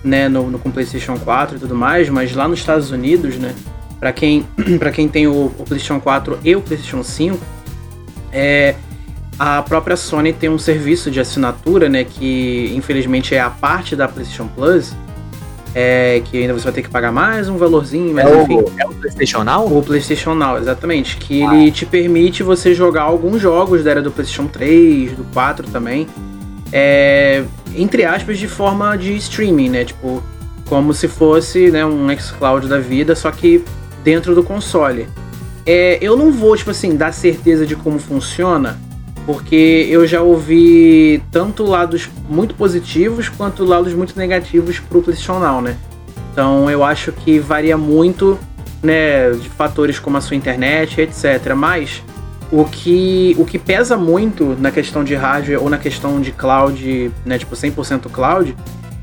né, no, no, com PlayStation 4 e tudo mais, mas lá nos Estados Unidos, né, para quem, pra quem tem o, o, PlayStation 4 e o PlayStation 5, é, a própria Sony tem um serviço de assinatura, né, que infelizmente é a parte da PlayStation Plus, é, que ainda você vai ter que pagar mais um valorzinho, mas é enfim. O, é o PlayStation Now? O PlayStation Now, exatamente. Que ah. ele te permite você jogar alguns jogos da era do PlayStation 3, do 4 também. É, entre aspas, de forma de streaming, né? Tipo, como se fosse né, um xCloud da vida, só que dentro do console. É, eu não vou, tipo assim, dar certeza de como funciona, porque eu já ouvi tanto lados muito positivos quanto lados muito negativos pro PlayStation Now, né? Então eu acho que varia muito, né, de fatores como a sua internet, etc. Mas o que, o que pesa muito na questão de hardware ou na questão de cloud, né, tipo 100% cloud,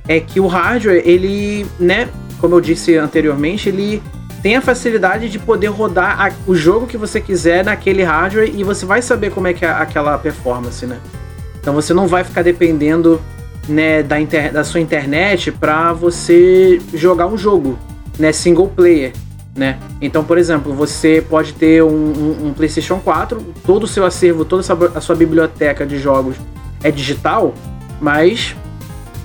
é que o hardware, ele, né, como eu disse anteriormente, ele tem a facilidade de poder rodar a, o jogo que você quiser naquele hardware e você vai saber como é que é aquela performance, né? Então você não vai ficar dependendo né, da, inter, da sua internet para você jogar um jogo, né, single player, né? Então, por exemplo, você pode ter um, um, um PlayStation 4, todo o seu acervo, toda a sua biblioteca de jogos é digital, mas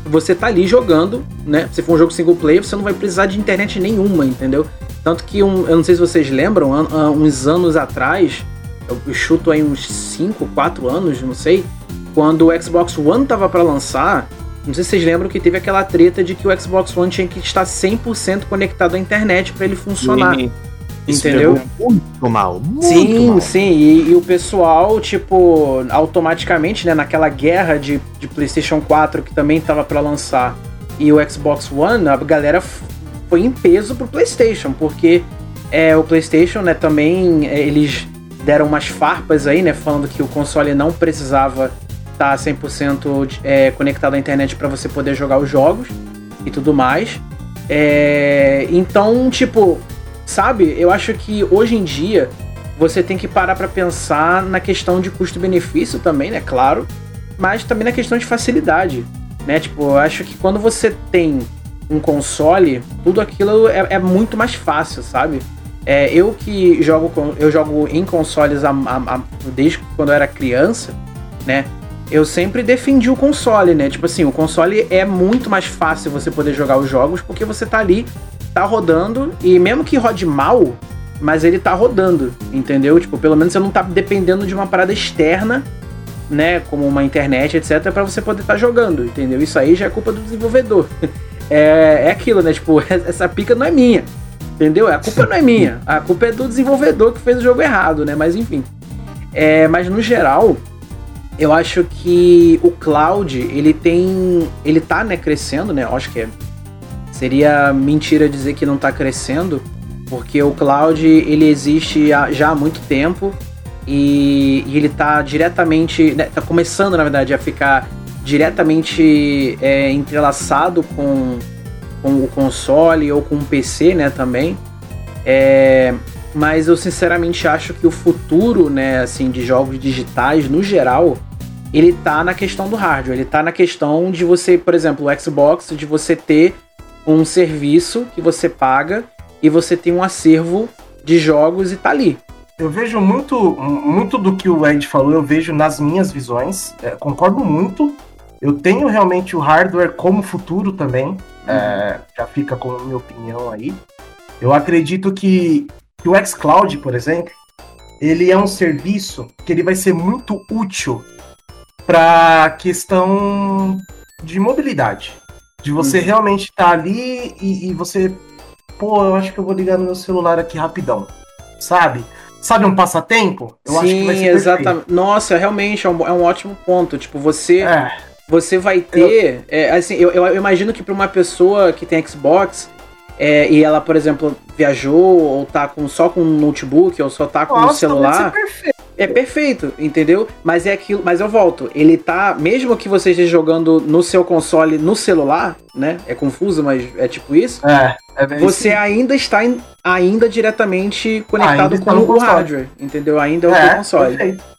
você tá ali jogando, né? Se for um jogo single player, você não vai precisar de internet nenhuma, entendeu? Tanto que, um, eu não sei se vocês lembram, an, uns anos atrás, eu chuto aí uns 5, 4 anos, não sei, quando o Xbox One tava para lançar, não sei se vocês lembram que teve aquela treta de que o Xbox One tinha que estar 100% conectado à internet para ele funcionar. Sim. Entendeu? Muito mal. Muito sim, mal. sim. E, e, o pessoal, tipo, automaticamente, né, naquela guerra de, de PlayStation 4 que também tava para lançar e o Xbox One, a galera foi em peso pro PlayStation, porque é, o PlayStation, né, também é, eles deram umas farpas aí, né, falando que o console não precisava estar tá 100% é, conectado à internet para você poder jogar os jogos e tudo mais. É, então, tipo, sabe, eu acho que hoje em dia você tem que parar para pensar na questão de custo-benefício também, né, claro, mas também na questão de facilidade, né? Tipo, eu acho que quando você tem um console, tudo aquilo é, é muito mais fácil, sabe? É, eu que jogo, eu jogo em consoles a, a, a, desde quando eu era criança, né? Eu sempre defendi o console, né? Tipo assim, o console é muito mais fácil você poder jogar os jogos porque você tá ali tá rodando e mesmo que rode mal, mas ele tá rodando, entendeu? Tipo, pelo menos você não tá dependendo de uma parada externa, né, como uma internet, etc, para você poder estar tá jogando, entendeu? Isso aí já é culpa do desenvolvedor. É, é aquilo, né? Tipo, essa pica não é minha. Entendeu? A culpa não é minha. A culpa é do desenvolvedor que fez o jogo errado, né? Mas enfim. É, mas no geral, eu acho que o cloud, ele tem. Ele tá, né, crescendo, né? Eu acho que é, seria mentira dizer que não tá crescendo, porque o cloud ele existe já há muito tempo e, e ele tá diretamente. Né, tá começando, na verdade, a ficar diretamente é, entrelaçado com, com o console ou com o PC, né, também. É, mas eu sinceramente acho que o futuro, né, assim, de jogos digitais no geral, ele tá na questão do hardware, ele tá na questão de você, por exemplo, o Xbox, de você ter um serviço que você paga e você tem um acervo de jogos e tá ali. Eu vejo muito, muito do que o Ed falou, eu vejo nas minhas visões. É, concordo muito. Eu tenho realmente o hardware como futuro também. Uhum. É, já fica como minha opinião aí. Eu acredito que, que o xCloud, por exemplo, ele é um serviço que ele vai ser muito útil para questão de mobilidade. De você uhum. realmente estar tá ali e, e, você. Pô, eu acho que eu vou ligar no meu celular aqui rapidão. Sabe? Sabe um passatempo? Eu Sim, acho que vai ser exatamente. Nossa, realmente é um, é um ótimo ponto. Tipo, você. É. Você vai ter. Eu... É, assim, eu, eu imagino que para uma pessoa que tem Xbox, é, e ela, por exemplo, viajou ou tá com, só com um notebook ou só tá com Nossa, um celular. Perfeito. É perfeito, entendeu? Mas é aquilo. Mas eu volto. Ele tá. Mesmo que você esteja jogando no seu console no celular, né? É confuso, mas é tipo isso. É. é você assim. ainda está in, ainda diretamente conectado ainda com o console. hardware, entendeu? Ainda é o é, console. Perfeito.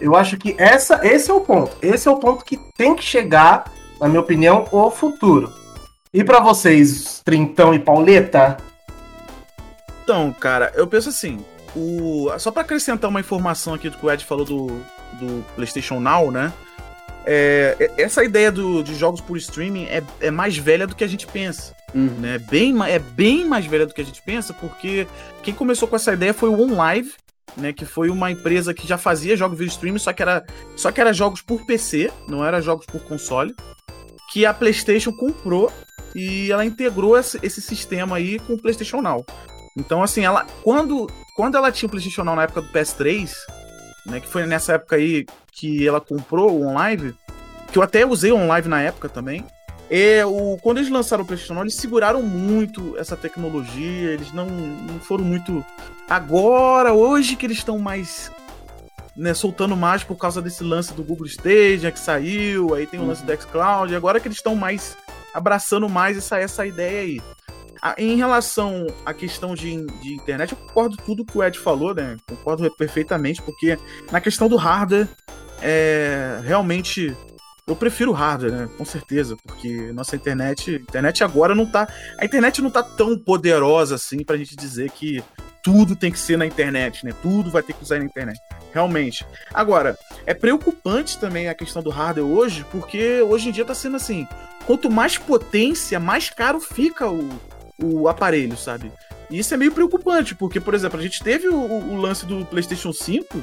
Eu acho que essa, esse é o ponto. Esse é o ponto que tem que chegar, na minha opinião, o futuro. E para vocês, Trintão e Pauleta? Então, cara, eu penso assim, o, só para acrescentar uma informação aqui do que o Ed falou do, do PlayStation Now, né? É, essa ideia do, de jogos por streaming é, é mais velha do que a gente pensa. Uhum. Né? Bem, é bem mais velha do que a gente pensa, porque quem começou com essa ideia foi o OnLive, né? Que foi uma empresa que já fazia jogos via streaming, só que era, só que era jogos por PC, não era jogos por console. Que a PlayStation comprou e ela integrou esse, esse sistema aí com o PlayStation Now. Então, assim, ela quando, quando ela tinha o PlayStation Now na época do PS3, né, que foi nessa época aí que ela comprou o OnLive, que eu até usei o OnLive na época também. É, o, quando eles lançaram o PlayStation eles seguraram muito essa tecnologia, eles não, não foram muito. Agora, hoje que eles estão mais né, soltando mais por causa desse lance do Google Stage que saiu, aí tem o lance do xCloud, agora que eles estão mais abraçando mais essa, essa ideia aí. Em relação à questão de, de internet, eu concordo tudo que o Ed falou, né? Concordo perfeitamente, porque na questão do hardware, é, realmente eu prefiro hardware, né? Com certeza, porque nossa internet, internet agora não tá, a internet não tá tão poderosa assim pra gente dizer que tudo tem que ser na internet, né? Tudo vai ter que usar na internet. Realmente. Agora, é preocupante também a questão do hardware hoje, porque hoje em dia tá sendo assim, quanto mais potência, mais caro fica o, o aparelho, sabe? E isso é meio preocupante, porque, por exemplo, a gente teve o, o lance do PlayStation 5,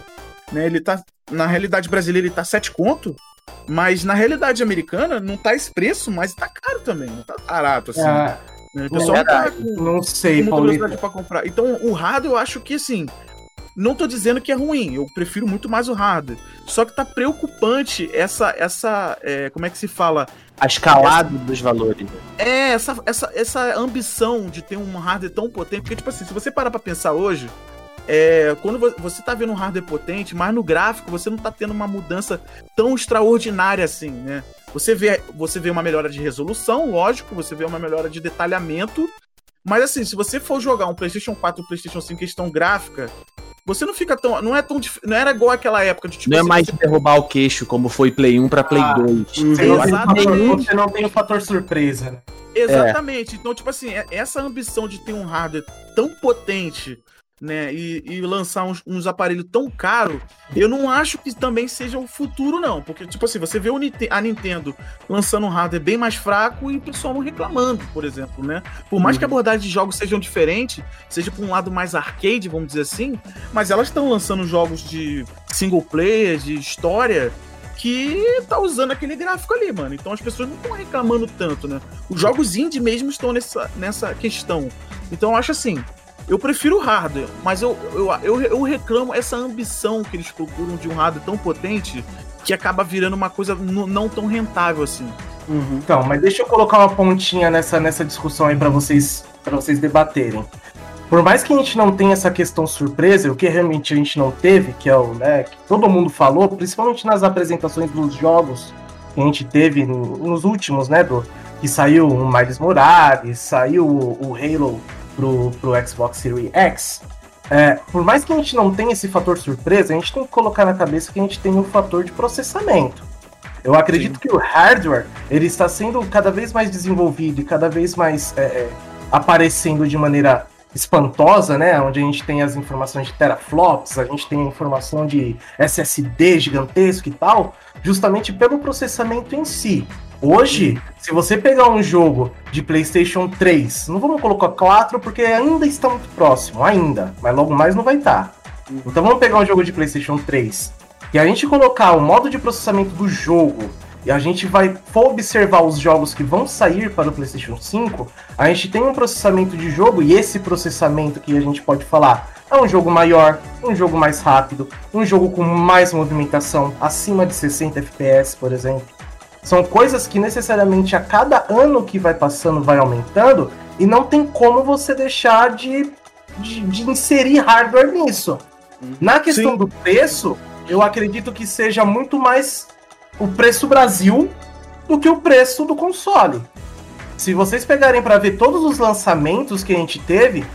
né? Ele tá. Na realidade brasileira ele tá 7 conto, mas na realidade americana não tá esse preço, mas tá caro também, não tá barato assim. É, né? O pessoal não, tá com, não sei, com muita pra comprar. Então, o hardware eu acho que assim. Não tô dizendo que é ruim, eu prefiro muito mais o hardware. Só que tá preocupante essa. essa é, como é que se fala? a escalada essa, dos valores. É, essa, essa, essa ambição de ter um hardware tão potente, porque, tipo assim, se você parar pra pensar hoje, é, quando você tá vendo um hardware potente, mas no gráfico você não tá tendo uma mudança tão extraordinária assim, né? Você vê, você vê uma melhora de resolução, lógico, você vê uma melhora de detalhamento, mas assim, se você for jogar um PlayStation 4 ou PlayStation 5 questão gráfica, você não fica tão. Não é tão. Não era igual aquela época de tipo. Não é assim, mais você... derrubar o queixo, como foi Play 1 para Play ah, 2. Você, exatamente. você não tem o fator surpresa, né? Exatamente. É. Então, tipo assim, é, essa ambição de ter um hardware tão potente né, e, e lançar uns, uns, aparelhos tão caros, eu não acho que também seja o futuro, não. Porque, tipo assim, você vê a Nintendo lançando um hardware bem mais fraco e o pessoal não reclamando, por exemplo, né? Por mais uhum. que a abordagem de jogos sejam diferentes, seja por um lado mais arcade, vamos dizer assim, mas elas estão lançando jogos de single player, de história, que tá usando aquele gráfico ali, mano. Então as pessoas não estão reclamando tanto, né? Os jogos indie mesmo estão nessa, nessa questão. Então eu acho assim, eu prefiro o hardware, mas eu, eu, eu, eu, reclamo essa ambição que eles procuram de um hardware tão potente que acaba virando uma coisa não tão rentável assim. Uhum. Então, mas deixa eu colocar uma pontinha nessa, nessa discussão aí para vocês para vocês debaterem. Por mais que a gente não tenha essa questão surpresa, o que realmente a gente não teve, que é o né, que todo mundo falou, principalmente nas apresentações dos jogos que a gente teve nos últimos, né, do que saiu o Miles Morales, saiu o, o Halo pro, pro Xbox Series X, é, por mais que a gente não tenha esse fator surpresa, a gente tem que colocar na cabeça que a gente tem um fator de processamento. Eu acredito Sim. que o hardware ele está sendo cada vez mais desenvolvido e cada vez mais é, é aparecendo de maneira espantosa, né? Onde a gente tem as informações de teraflops, a gente tem a informação de SSD gigantesco e tal, justamente pelo processamento em si. Hoje, se você pegar um jogo de PlayStation 3, não vamos colocar 4 porque ainda está muito próximo, ainda, mas logo mais não vai estar. Então vamos pegar um jogo de PlayStation 3 e a gente colocar o modo de processamento do jogo e a gente vai for observar os jogos que vão sair para o PlayStation 5, a gente tem um processamento de jogo e esse processamento que a gente pode falar é um jogo maior, um jogo mais rápido, um jogo com mais movimentação, acima de 60 FPS, por exemplo. São coisas que necessariamente a cada ano que vai passando vai aumentando e não tem como você deixar de, de, de inserir hardware nisso. Uhum. Na questão Sim. do preço, eu acredito que seja muito mais o preço Brasil do que o preço do console. Se vocês pegarem para ver todos os lançamentos que a gente teve,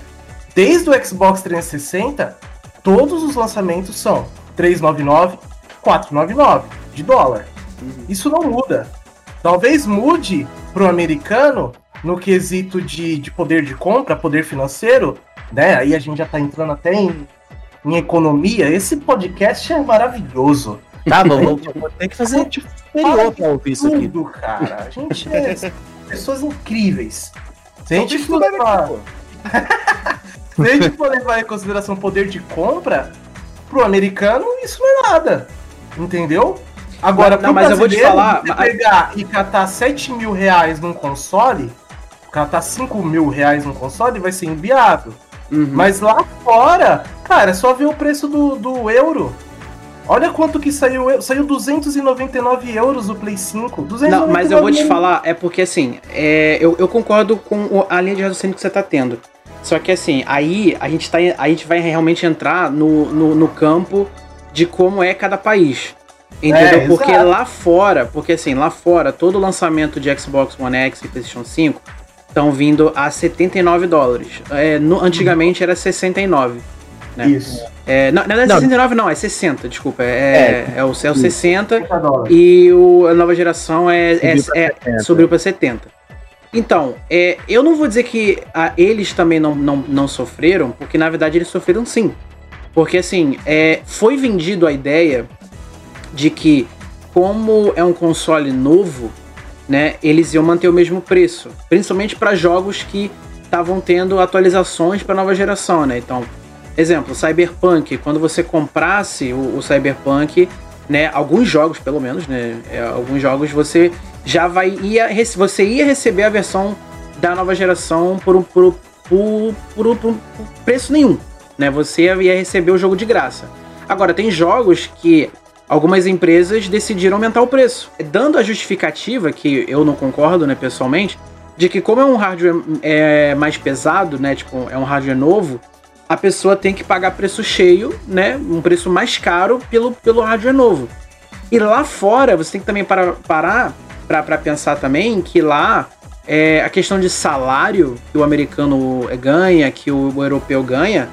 desde o Xbox 360, todos os lançamentos são 399, 499 de dólar. Uhum. Isso não muda. Talvez mude para o americano no quesito de, de poder de compra, poder financeiro, né? Aí a gente já está entrando até em, em economia. Esse podcast é maravilhoso. Tá bom, vou ter que fazer superior pra ouvir isso aqui. Tudo, cara. A gente é pessoas incríveis. Se a gente for levar... Se a gente for levar em consideração poder de compra, pro americano isso não é nada. Entendeu? Agora, não, mas eu vou te falar. Você pegar e catar 7 mil reais num console, catar 5 mil reais num console vai ser inviável. Uhum. Mas lá fora, cara, é só ver o preço do, do euro. Olha quanto que saiu. Saiu 299 euros o Play 5. Não, mas eu vou te falar, é porque assim, é, eu, eu concordo com a linha de raciocínio que você tá tendo. Só que assim, aí a gente, tá, a gente vai realmente entrar no, no, no campo de como é cada país. Entendeu? É, porque exato. lá fora, porque assim, lá fora, todo lançamento de Xbox One X e PlayStation 5 estão vindo a 79 dólares. É, no, antigamente era 69. Né? Isso. É, não, não é 69, não, é 60, desculpa. É, é, é o, é o 60 e o, a nova geração é, é, é subiu para 70. Então, é, eu não vou dizer que a, eles também não, não, não sofreram, porque na verdade eles sofreram sim. Porque assim, é, foi vendido a ideia de que, como é um console novo, né, eles iam manter o mesmo preço, principalmente para jogos que estavam tendo atualizações para nova geração, né? Então, exemplo, Cyberpunk, quando você comprasse o, o Cyberpunk, né, alguns jogos pelo menos, né, é, alguns jogos você já vai ia você ia receber a versão da nova geração por um por, por, por, por preço nenhum, né? Você ia receber o jogo de graça. Agora tem jogos que algumas empresas decidiram aumentar o preço, dando a justificativa, que eu não concordo, né, pessoalmente, de que como é um hardware é, mais pesado, né, tipo, é um hardware novo, a pessoa tem que pagar preço cheio, né, um preço mais caro pelo, pelo hardware novo. E lá fora, você tem que também para, parar para pensar também que lá é, a questão de salário que o americano ganha, que o, o europeu ganha,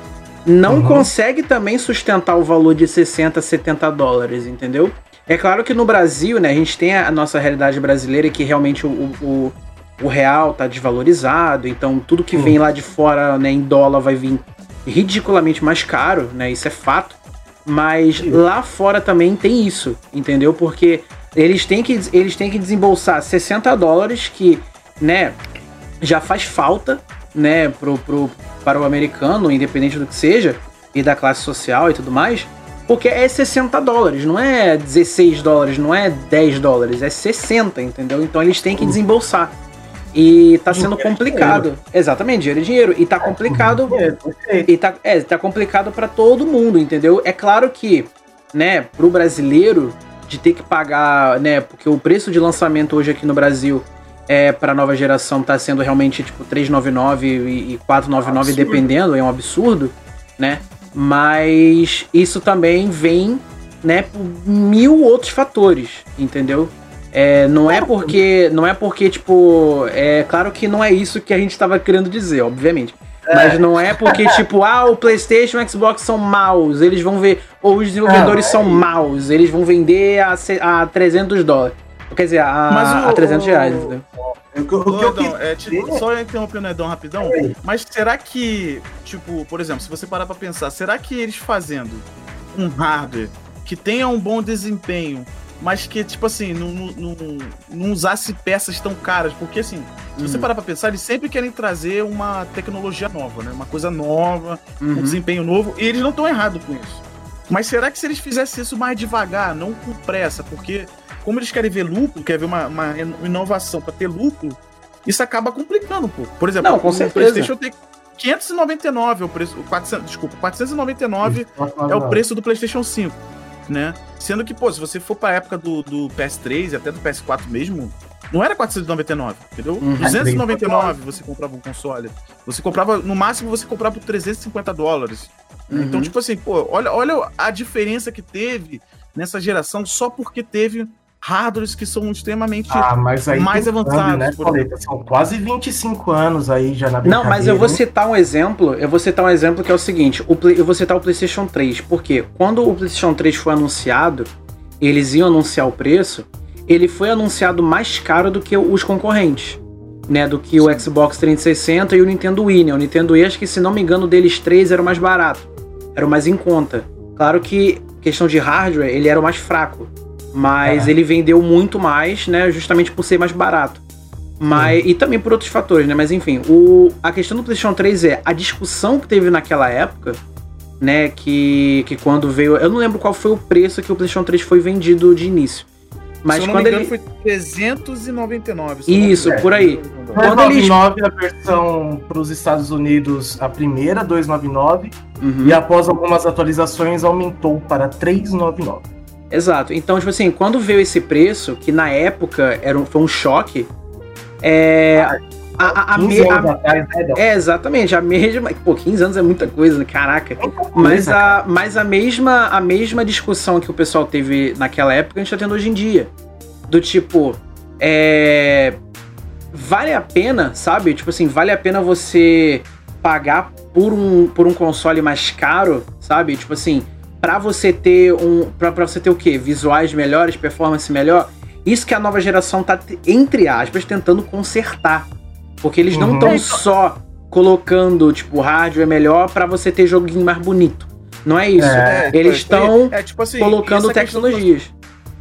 não uhum. consegue também sustentar o valor de 60, 70 dólares, entendeu? É claro que no Brasil, né, a gente tem a nossa realidade brasileira que realmente o, o, o real tá desvalorizado, então tudo que uhum. vem lá de fora, né, em dólar vai vir ridiculamente mais caro, né? Isso é fato. Mas lá fora também tem isso, entendeu? Porque eles têm que, eles têm que desembolsar 60 dólares, que, né, já faz falta, né, pro, pro, para o americano, independente do que seja, e da classe social e tudo mais, porque é 60 dólares, não é 16 dólares, não é 10 dólares, é 60, entendeu? Então eles têm que desembolsar. E tá sendo complicado. Dinheiro. Exatamente, dinheiro é dinheiro. E tá complicado. e tá, é, tá complicado para todo mundo, entendeu? É claro que, né, pro brasileiro, de ter que pagar, né, porque o preço de lançamento hoje aqui no Brasil é para nova geração tá sendo realmente tipo 399 e 499 absurdo. dependendo, é um absurdo, né? Mas isso também vem, né, por mil outros fatores, entendeu? É, não é porque. Não é porque, tipo. É claro que não é isso que a gente estava querendo dizer, obviamente. É. Mas não é porque, tipo, ah, o PlayStation e o Xbox são maus, eles vão ver. Ou os desenvolvedores é, são maus, eles vão vender a, a 300 dólares. Quer dizer, a, o, a 300 reais, entendeu? O que, o que eu é, tipo, só interrompendo o Edão rapidão, mas será que, tipo, por exemplo, se você parar pra pensar, será que eles fazendo um hardware que tenha um bom desempenho mas que, tipo assim, não, não, não, usasse peças tão caras. Porque, assim, se você uhum. parar pra pensar, eles sempre querem trazer uma tecnologia nova, né? Uma coisa nova, uhum. um desempenho novo, e eles não estão errados com isso. Mas será que se eles fizessem isso mais devagar, não com pressa? Porque, como eles querem ver lucro, querem ver uma, uma inovação para ter lucro, isso acaba complicando um pouco. Por exemplo, não, com o. PlayStation tem 599 é o preço, 400, desculpa, 499 é o preço do PlayStation 5 né? Sendo que, pô, se você for pra época do, do PS3 e até do PS4 mesmo, não era 499, entendeu? Uhum. 299 você comprava um console. Você comprava, no máximo, você comprava por 350 dólares. Uhum. Então, tipo assim, pô, olha, olha a diferença que teve nessa geração só porque teve hardwares que são extremamente ah, mais avançados. Né, São quase 25 anos aí já na Não, mas eu vou citar um exemplo. Eu vou citar um exemplo que é o seguinte: o Play, eu vou citar o PlayStation 3. Porque quando o PlayStation 3 foi anunciado, eles iam anunciar o preço, ele foi anunciado mais caro do que os concorrentes. Né, do que o Xbox 360 e o Nintendo Wii. Né? O Nintendo Wii, acho que se não me engano, deles três era o mais barato. Era o mais em conta. Claro que, questão de hardware, ele era o mais fraco. Mas é. ele vendeu muito mais, né? Justamente por ser mais barato. Mas, e também por outros fatores, né? Mas enfim, o, a questão do PlayStation 3 é a discussão que teve naquela época, né? Que, que quando veio. Eu não lembro qual foi o preço que o PlayStation 3 foi vendido de início. Mas se eu não quando me engano, ele. foi 399. Isso, por aí. Quando 299 eles... a versão para os Estados Unidos, a primeira, 299. Uhum. E após algumas atualizações, aumentou para 399. Exato. Então, tipo assim, quando veio esse preço, que na época era um, foi um choque, é. A, a, a, me, a atrás, né, é, exatamente, a mesma. Pô, 15 anos é muita coisa, né? caraca. Mas a, mas a, mesma, a mesma discussão que o pessoal teve naquela época, a gente tá tendo hoje em dia. Do tipo, é. Vale a pena, sabe? Tipo assim, vale a pena você pagar por um, por um console mais caro, sabe? Tipo assim, para você ter um. para você ter o quê? Visuais melhores, performance melhor. Isso que a nova geração tá, entre aspas, tentando consertar. Porque eles não estão uhum. só colocando, tipo, hardware melhor para você ter joguinho mais bonito. Não é isso. É, eles estão é, é, tipo assim, colocando tecnologias.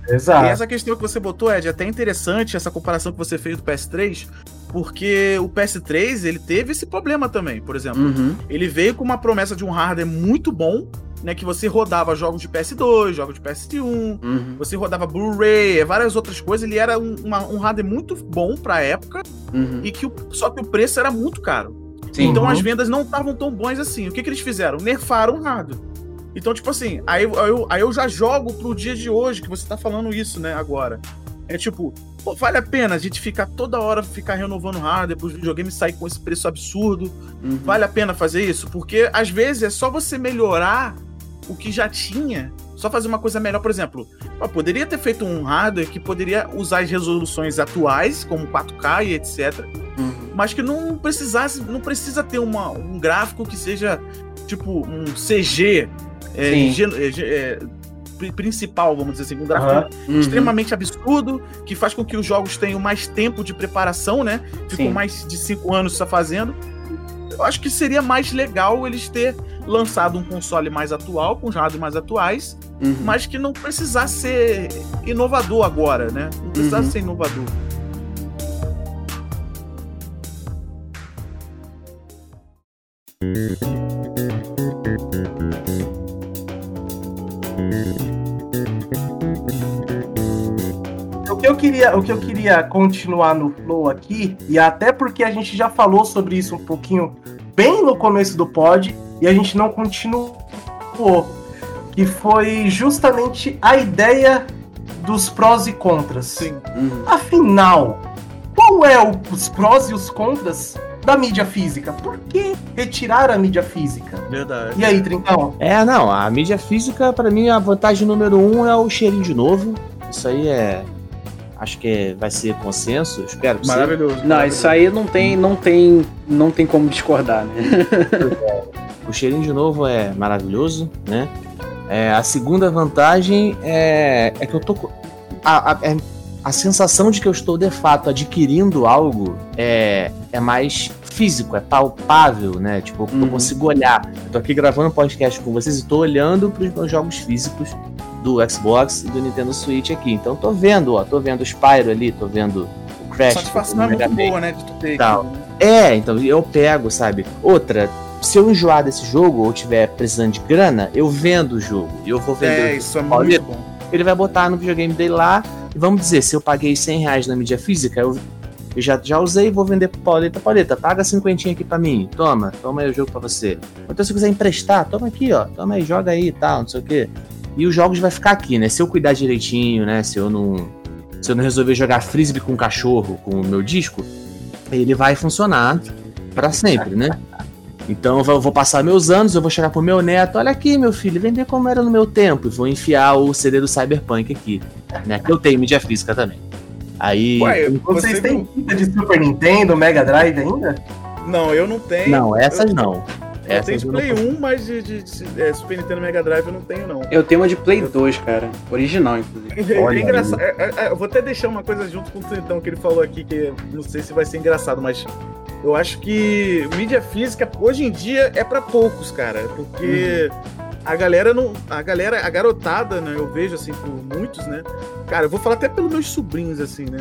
Exato. E essa questão que você botou, Ed, é até interessante essa comparação que você fez do PS3, porque o PS3 ele teve esse problema também. Por exemplo, uhum. ele veio com uma promessa de um hardware muito bom, né, que você rodava jogos de PS2, jogos de PS1, uhum. você rodava Blu-ray, várias outras coisas. Ele era um, uma, um hardware muito bom pra época, uhum. e que o, só que o preço era muito caro. Sim, então uhum. as vendas não estavam tão bons assim. O que, que eles fizeram? Nerfaram o hardware. Então, tipo assim, aí, aí, eu, aí eu já jogo pro dia de hoje, que você tá falando isso, né, agora. É tipo, pô, vale a pena a gente ficar toda hora ficar renovando hardware para os videogames sair com esse preço absurdo? Uhum. Vale a pena fazer isso? Porque às vezes é só você melhorar o que já tinha, só fazer uma coisa melhor, por exemplo, poderia ter feito um hardware que poderia usar as resoluções atuais, como 4K e etc, uhum. mas que não precisasse, não precisa ter uma, um gráfico que seja tipo um CG é, é, é, principal, vamos dizer assim, um gráfico uhum. extremamente absurdo, que faz com que os jogos tenham mais tempo de preparação, né? Ficam mais de cinco anos só fazendo eu acho que seria mais legal eles ter lançado um console mais atual, com hardware mais atuais, uhum. mas que não precisasse ser inovador agora, né? Não precisasse uhum. ser inovador. Queria, o que eu queria continuar no flow aqui, e até porque a gente já falou sobre isso um pouquinho bem no começo do pod, e a gente não continuou, que foi justamente a ideia dos prós e contras. Sim. Uhum. Afinal, qual é o, os prós e os contras da mídia física? Por que retirar a mídia física? Verdade. E aí, Trincão? É, não, a mídia física, para mim, a vantagem número um é o cheirinho de novo. Isso aí é. Acho que vai ser consenso, espero que Maravilhoso. Não, maravilhoso. isso aí não tem, não tem, não tem como discordar, né? o cheirinho de novo é maravilhoso, né? É, a segunda vantagem é, é que eu tô. A, a, é, a sensação de que eu estou de fato adquirindo algo é, é mais físico, é palpável, né? Tipo, uhum. eu consigo olhar. Eu tô aqui gravando um podcast com vocês e tô olhando para os meus jogos físicos do Xbox e do Nintendo Switch aqui. Então tô vendo, ó, tô vendo o Spyro ali, tô vendo o Crash. Satisfação é muito boa, né, de tu ter Aqui, né? É, então eu pego, sabe? Outra, se eu enjoar desse jogo ou tiver precisando de grana, eu vendo o jogo. E eu vou vender. É, isso é muito bom. Ele vai botar no videogame dele lá. E vamos dizer, se eu paguei 100 reais na mídia física, eu, eu já, já usei e vou vender pro Pauleta. Pauleta, paga 50 aqui pra mim. Toma, toma aí o jogo pra você. Então, se você quiser emprestar, toma aqui, ó. Toma aí, joga aí e tal, não sei o quê. E os jogos vai ficar aqui, né? Se eu cuidar direitinho, né? Se eu não. Se eu não resolver jogar frisbee com o cachorro, com o meu disco, ele vai funcionar para sempre, né? Então eu vou passar meus anos, eu vou chegar pro meu neto, olha aqui, meu filho, vender como era no meu tempo, e vou enfiar o CD do Cyberpunk aqui, né? Que eu tenho mídia física também. Aí. Ué, vocês têm fita de Super Nintendo, Mega Drive ainda? Não, eu não tenho. Não, essas eu... não. Eu Essas tenho de Play 1, mas de, de, de é, Super Nintendo Mega Drive eu não tenho, não. Eu tenho uma de Play 2, cara. Original, inclusive. É, é engraçado. É, é, é, eu vou até deixar uma coisa junto com o Tritão que ele falou aqui, que não sei se vai ser engraçado, mas eu acho que mídia física hoje em dia é para poucos, cara, porque uhum. A galera não, a galera, a garotada, né, eu vejo assim por muitos, né? Cara, eu vou falar até pelos meus sobrinhos assim, né?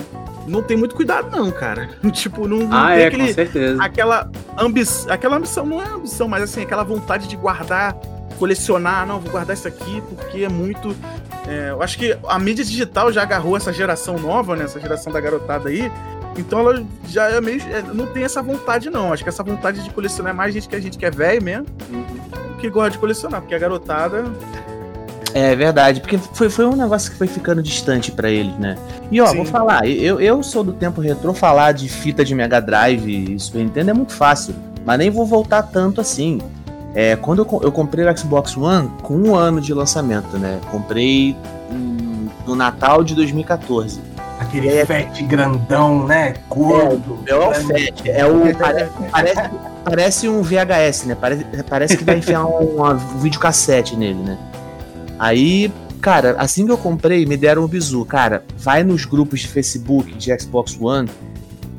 Não tem muito cuidado não, cara. tipo, não, não ah, tem é, aquele, com certeza. aquela ambição, aquela ambição não é ambição, mas assim, aquela vontade de guardar colecionar, não, vou guardar isso aqui porque é muito. É, eu acho que a mídia digital já agarrou essa geração nova, né? Essa geração da garotada aí. Então ela já é meio. É, não tem essa vontade, não. Acho que essa vontade de colecionar é mais gente que a gente que é velho mesmo. Que gosta de colecionar, porque a garotada. É verdade, porque foi, foi um negócio que foi ficando distante para eles, né? E ó, Sim. vou falar, eu, eu sou do tempo retrô, falar de fita de Mega Drive e Super Nintendo é muito fácil, mas nem vou voltar tanto assim. É, quando eu, eu comprei o Xbox One com um ano de lançamento, né? Comprei no Natal de 2014. Aquele é, FET grandão, né? Gordo. É, o FET. É o, parece, parece, parece, um VHS, né? Parece, parece que vai enfiar um, um videocassete nele, né? Aí, cara, assim que eu comprei, me deram um bizu. Cara, vai nos grupos de Facebook de Xbox One,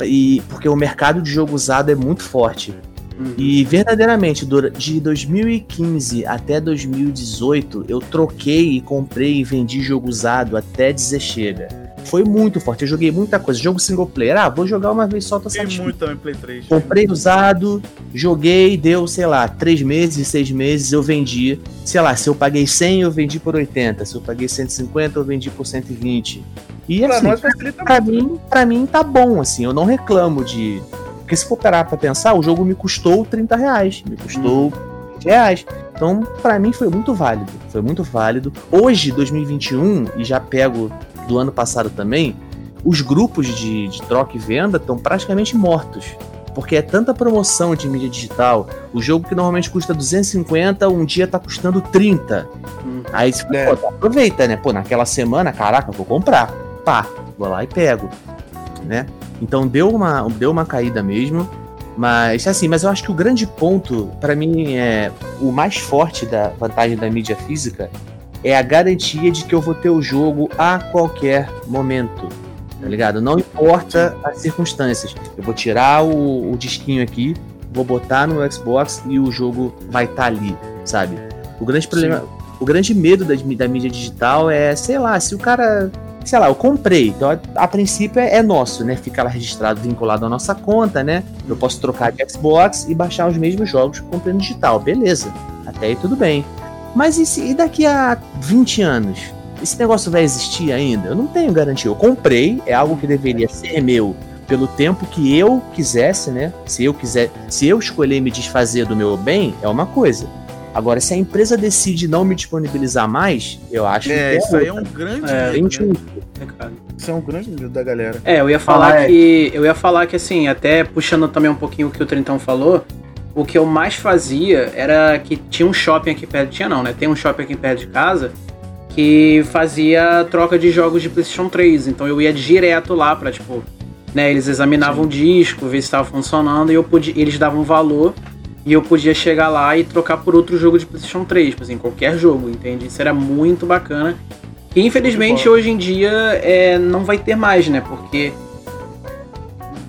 e, porque o mercado de jogo usado é muito forte. Uhum. E verdadeiramente, de 2015 até 2018, eu troquei e comprei e vendi jogo usado até dizer chega foi muito forte. Eu joguei muita coisa. Jogo single player. Ah, vou jogar uma vez só, tô satisfeito. muito também Play 3. Comprei usado, joguei, deu, sei lá, 3 meses, 6 meses, eu vendi. Sei lá, se eu paguei 100, eu vendi por 80. Se eu paguei 150, eu vendi por 120. E pra assim, pra, mim, pra mim tá bom, assim. Eu não reclamo de... Porque se for parar pra pensar, o jogo me custou 30 reais. Me custou... Hum. 20 reais. Então, para mim foi muito válido. Foi muito válido. Hoje, 2021, e já pego do ano passado também, os grupos de, de troca e venda estão praticamente mortos. Porque é tanta promoção de mídia digital, o jogo que normalmente custa 250, um dia tá custando 30. Hum. Aí você é. pô, aproveita, né? Pô, naquela semana, caraca, vou comprar. Pá, vou lá e pego. Né? Então deu uma, deu uma caída mesmo. Mas assim, mas eu acho que o grande ponto, para mim, é o mais forte da vantagem da mídia física é a garantia de que eu vou ter o jogo a qualquer momento. Tá ligado? Não importa as circunstâncias. Eu vou tirar o, o disquinho aqui, vou botar no Xbox e o jogo vai estar tá ali, sabe? O grande problema, Sim. o grande medo da, da mídia digital é, sei lá, se o cara sei lá, eu comprei, então a, a princípio é, é, nosso, né? Fica lá registrado, vinculado à nossa conta, né? Eu posso trocar de Xbox e baixar os mesmos jogos que comprei no digital, beleza. Até aí tudo bem. Mas e, se, e daqui a 20 anos? Esse negócio vai existir ainda? Eu não tenho garantia. Eu comprei, é algo que deveria ser meu pelo tempo que eu quisesse, né? Se eu quiser, se eu escolher me desfazer do meu bem, é uma coisa. Agora, se a empresa decide não me disponibilizar mais, eu acho é, que. É, isso aí é um grande. É, medo, né? Isso é um grande medo da galera. É, eu ia falar ah, que. Eu ia falar que assim, até puxando também um pouquinho o que o Trintão falou, o que eu mais fazia era que tinha um shopping aqui perto. Tinha não, né? Tem um shopping aqui perto de casa que fazia troca de jogos de PlayStation 3. Então eu ia direto lá pra, tipo, né? Eles examinavam Sim. o disco, ver se estava funcionando e eu podia, eles davam valor e eu podia chegar lá e trocar por outro jogo de PlayStation 3, tipo assim, qualquer jogo, entende? Isso era muito bacana. E infelizmente hoje em dia é, não vai ter mais, né? Porque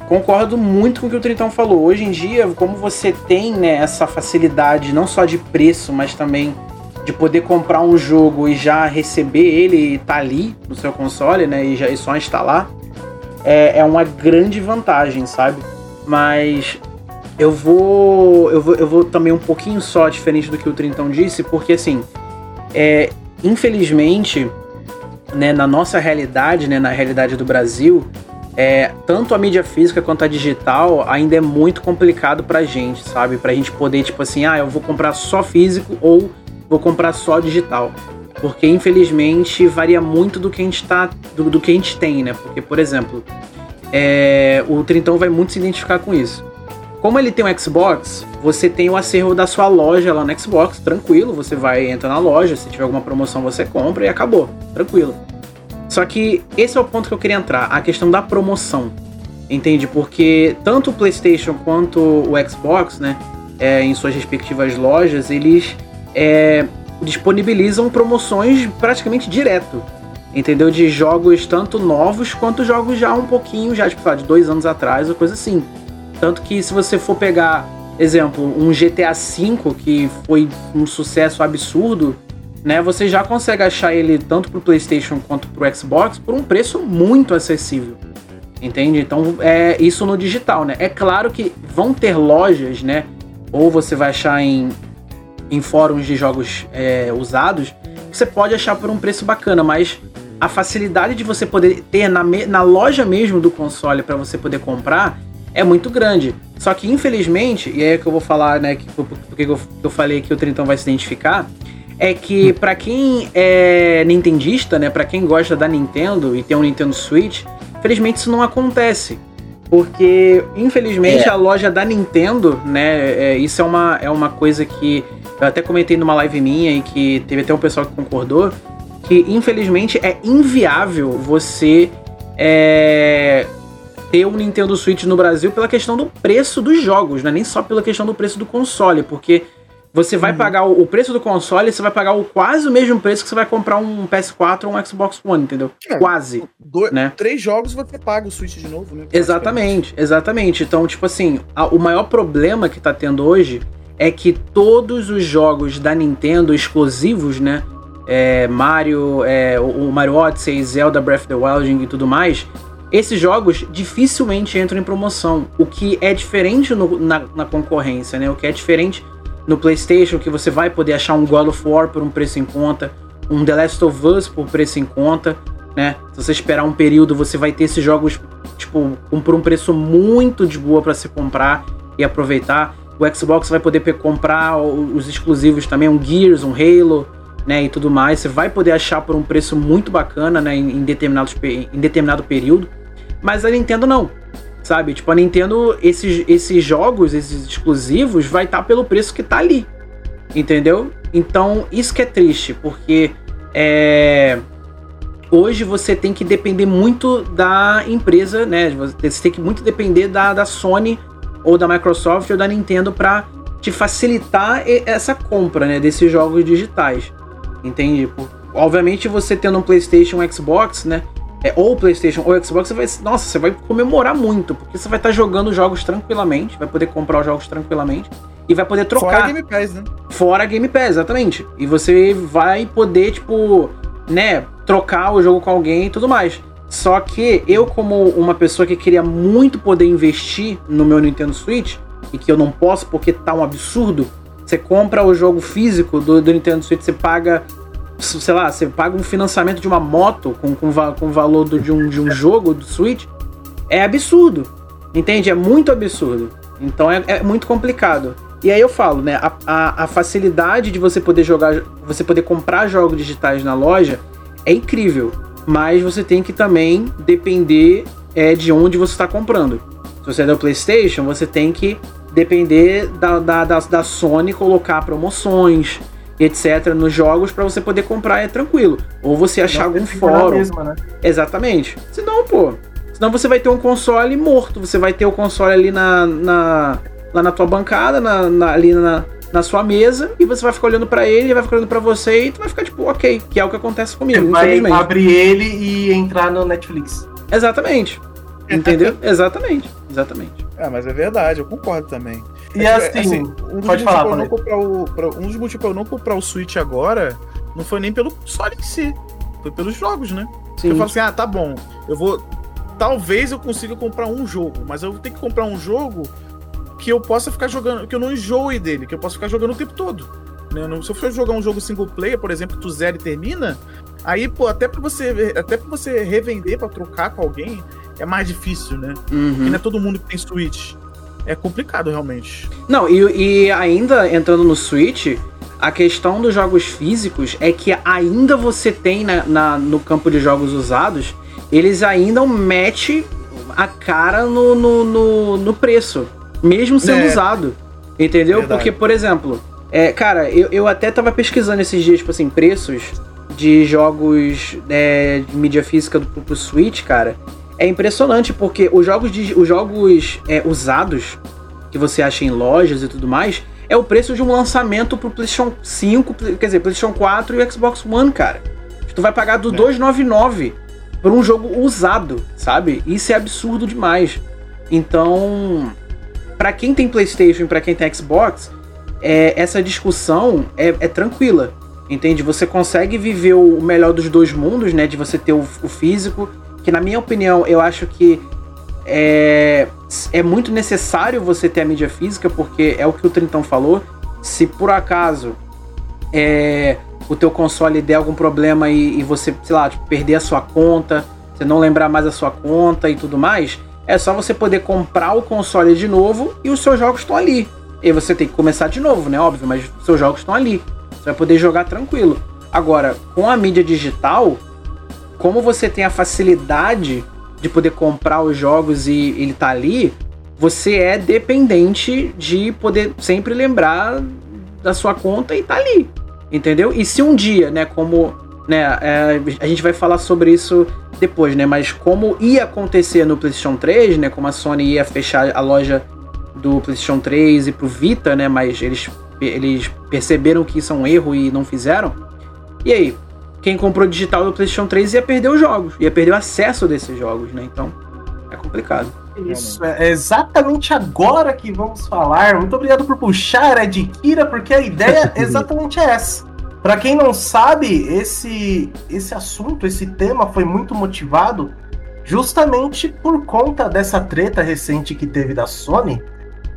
concordo muito com o que o Tritão falou. Hoje em dia, como você tem né, essa facilidade não só de preço, mas também de poder comprar um jogo e já receber ele e tá ali no seu console, né? E já e só instalar, é, é uma grande vantagem, sabe? Mas eu vou, eu vou. Eu vou também um pouquinho só diferente do que o Trintão disse, porque assim, é, infelizmente, né, na nossa realidade, né, na realidade do Brasil, é, tanto a mídia física quanto a digital ainda é muito complicado pra gente, sabe? Pra gente poder, tipo assim, ah, eu vou comprar só físico ou vou comprar só digital. Porque infelizmente varia muito do que a gente tá. do, do que a gente tem, né? Porque, por exemplo, é, o Trintão vai muito se identificar com isso. Como ele tem um Xbox, você tem o acervo da sua loja lá no Xbox, tranquilo, você vai entrar na loja, se tiver alguma promoção você compra e acabou, tranquilo. Só que esse é o ponto que eu queria entrar, a questão da promoção. Entende? Porque tanto o PlayStation quanto o Xbox, né, é, em suas respectivas lojas, eles é, disponibilizam promoções praticamente direto. Entendeu? De jogos tanto novos quanto jogos já um pouquinho, já tipo, de dois anos atrás ou coisa assim. Tanto que se você for pegar, exemplo, um GTA V que foi um sucesso absurdo, né? Você já consegue achar ele tanto pro PlayStation quanto pro Xbox por um preço muito acessível. Entende? Então é isso no digital, né? É claro que vão ter lojas, né? Ou você vai achar em, em fóruns de jogos é, usados, você pode achar por um preço bacana, mas a facilidade de você poder ter na, na loja mesmo do console para você poder comprar é muito grande. Só que, infelizmente, e é que eu vou falar, né, que, porque eu, eu falei que o Trintão vai se identificar, é que para quem é nintendista, né, para quem gosta da Nintendo e tem um Nintendo Switch, infelizmente isso não acontece. Porque, infelizmente, é. a loja da Nintendo, né, é, isso é uma, é uma coisa que eu até comentei numa live minha e que teve até um pessoal que concordou, que infelizmente é inviável você é, ter um Nintendo Switch no Brasil pela questão do preço dos jogos, né? Nem só pela questão do preço do console, porque você vai uhum. pagar o, o, preço do console, você vai pagar o, quase o mesmo preço que você vai comprar um PS4 ou um Xbox One, entendeu? É, quase. Dois, né? Três jogos você paga o Switch de novo, né? Exatamente, exatamente. Então, tipo assim, a, o maior problema que tá tendo hoje é que todos os jogos da Nintendo exclusivos, né? É, Mario, é, o Mario Odyssey, Zelda Breath of the Wild e tudo mais, esses jogos dificilmente entram em promoção, o que é diferente no, na, na, concorrência, né? O que é diferente no PlayStation, que você vai poder achar um God of War por um preço em conta, um The Last of Us por preço em conta, né? Se você esperar um período, você vai ter esses jogos tipo por um preço muito de boa para se comprar e aproveitar. O Xbox vai poder comprar os exclusivos também, um Gears, um Halo, né, e tudo mais. Você vai poder achar por um preço muito bacana, né, em, em, determinados, em determinado período. Mas a Nintendo não. Sabe? Tipo, a Nintendo, esses, esses jogos, esses exclusivos, vai estar tá pelo preço que tá ali. Entendeu? Então, isso que é triste, porque é, hoje você tem que depender muito da empresa, né? Você tem que muito depender da, da Sony ou da Microsoft ou da Nintendo para te facilitar essa compra, né? Desses jogos digitais. Entende? Obviamente você tendo um PlayStation, um Xbox, né? É, ou PlayStation ou Xbox, você vai, nossa, você vai comemorar muito, porque você vai estar jogando jogos tranquilamente, vai poder comprar os jogos tranquilamente e vai poder trocar. Fora Game Pass, né? Fora Game Pass, exatamente. E você vai poder, tipo, né, trocar o jogo com alguém e tudo mais. Só que eu, como uma pessoa que queria muito poder investir no meu Nintendo Switch, e que eu não posso porque tá um absurdo, você compra o jogo físico do, do Nintendo Switch, você paga, sei lá, você paga um financiamento de uma moto com, com, com o valor do, de, um, de um jogo do Switch, é absurdo. Entende? É muito absurdo. Então é, é muito complicado. E aí eu falo, né? A, a, a, facilidade de você poder jogar, você poder comprar jogos digitais na loja é incrível. Mas você tem que também depender é, de onde você está comprando. Se você é do PlayStation, você tem que depender da, da, da, da Sony colocar promoções, etc., nos jogos para você poder comprar é tranquilo. Ou você achar algum fórum. Mesma, né? Exatamente. Senão, pô. Senão você vai ter um console morto. Você vai ter o console ali na, na lá na tua bancada, na, na, ali na, na sua mesa, e você vai ficar olhando para ele, ele vai ficar olhando para você, e tu vai ficar tipo, ok, que é o que acontece comigo, vai abrir ele e entrar no Netflix. Exatamente. Entendeu? exatamente. Exatamente. É, mas é verdade, eu concordo também. E é, assim, assim, um pode falar, eu não comprar o, pra, Um dos motivos pra eu não comprar o Switch agora não foi nem pelo console em si, foi pelos jogos, né? Sim. Eu falo assim, ah, tá bom, eu vou. Talvez eu consiga comprar um jogo, mas eu vou ter que comprar um jogo que eu possa ficar jogando, que eu não enjoe dele, que eu possa ficar jogando o tempo todo. Né? Se eu for jogar um jogo single player, por exemplo, que tu zero e termina, aí, pô, até pra você, até pra você revender para trocar com alguém, é mais difícil, né? Uhum. Porque não é todo mundo que tem Switch. É complicado, realmente. Não, e, e ainda entrando no Switch, a questão dos jogos físicos é que ainda você tem na, na, no campo de jogos usados, eles ainda metem a cara no, no, no, no preço mesmo sendo é. usado. Entendeu? Verdade. Porque, por exemplo, é, cara, eu, eu até tava pesquisando esses dias, tipo assim, preços de jogos é, de mídia física do, pro Switch, cara. É impressionante, porque os jogos, de, os jogos é, usados que você acha em lojas e tudo mais, é o preço de um lançamento pro PlayStation 5, quer dizer, PlayStation 4 e Xbox One, cara. Tu vai pagar do é. 299 por um jogo usado, sabe? Isso é absurdo demais. Então, para quem tem PlayStation e para quem tem Xbox, é, essa discussão é, é, tranquila, entende? Você consegue viver o melhor dos dois mundos, né? De você ter o, o físico, que na minha opinião eu acho que é, é muito necessário você ter a mídia física, porque é o que o Trintão falou. Se por acaso é, o teu console der algum problema e, e você, sei lá, tipo, perder a sua conta, você não lembrar mais a sua conta e tudo mais, é só você poder comprar o console de novo e os seus jogos estão ali. E você tem que começar de novo, né? Óbvio, mas os seus jogos estão ali. Você vai poder jogar tranquilo. Agora, com a mídia digital, como você tem a facilidade de poder comprar os jogos e ele tá ali, você é dependente de poder sempre lembrar da sua conta e tá ali. Entendeu? E se um dia, né, como né, é, a gente vai falar sobre isso depois, né? Mas como ia acontecer no PlayStation 3, né? Como a Sony ia fechar a loja do PlayStation 3 e pro Vita, né? Mas eles, eles perceberam que isso é um erro e não fizeram. E aí? Quem comprou digital do PlayStation 3 ia perder os jogos, ia perder o acesso desses jogos, né? Então é complicado. Isso, é exatamente agora que vamos falar. Muito obrigado por puxar, Ed Kira, porque a ideia é exatamente é essa. Para quem não sabe, esse, esse assunto, esse tema foi muito motivado justamente por conta dessa treta recente que teve da Sony,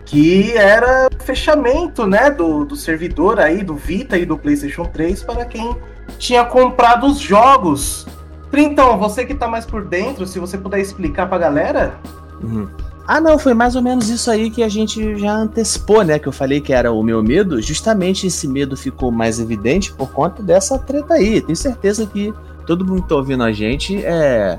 que era fechamento né, do, do servidor aí, do Vita e do PlayStation 3 para quem tinha comprado os jogos. Então, você que está mais por dentro, se você puder explicar para a galera. Uhum. Ah, não, foi mais ou menos isso aí que a gente já antecipou, né? Que eu falei que era o meu medo. Justamente esse medo ficou mais evidente por conta dessa treta aí. Tenho certeza que todo mundo que tá ouvindo a gente é,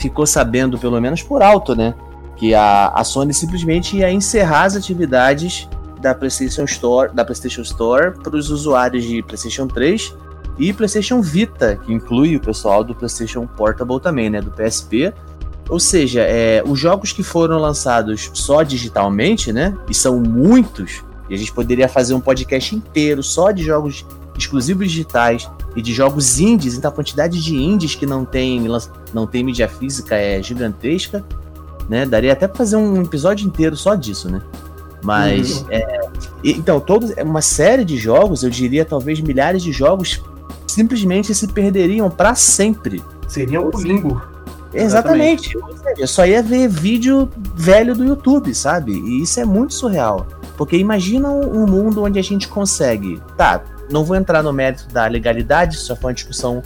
ficou sabendo, pelo menos por alto, né? Que a, a Sony simplesmente ia encerrar as atividades da PlayStation Store, da PlayStation Store para os usuários de PlayStation 3 e PlayStation Vita, que inclui o pessoal do PlayStation Portable também, né? Do PSP ou seja, é, os jogos que foram lançados só digitalmente, né? E são muitos, e a gente poderia fazer um podcast inteiro só de jogos exclusivos digitais, e de jogos indies, então a quantidade de indies que não tem, não tem mídia física é gigantesca, né? Daria até pra fazer um episódio inteiro só disso, né? Mas, uhum. é, então, todos, uma série de jogos, eu diria talvez milhares de jogos, simplesmente se perderiam para sempre. Seria um limbo. Exatamente. Exatamente. Eu só ia ver vídeo velho do YouTube, sabe? E isso é muito surreal. Porque imagina um mundo onde a gente consegue. Tá, não vou entrar no mérito da legalidade, isso já foi uma discussão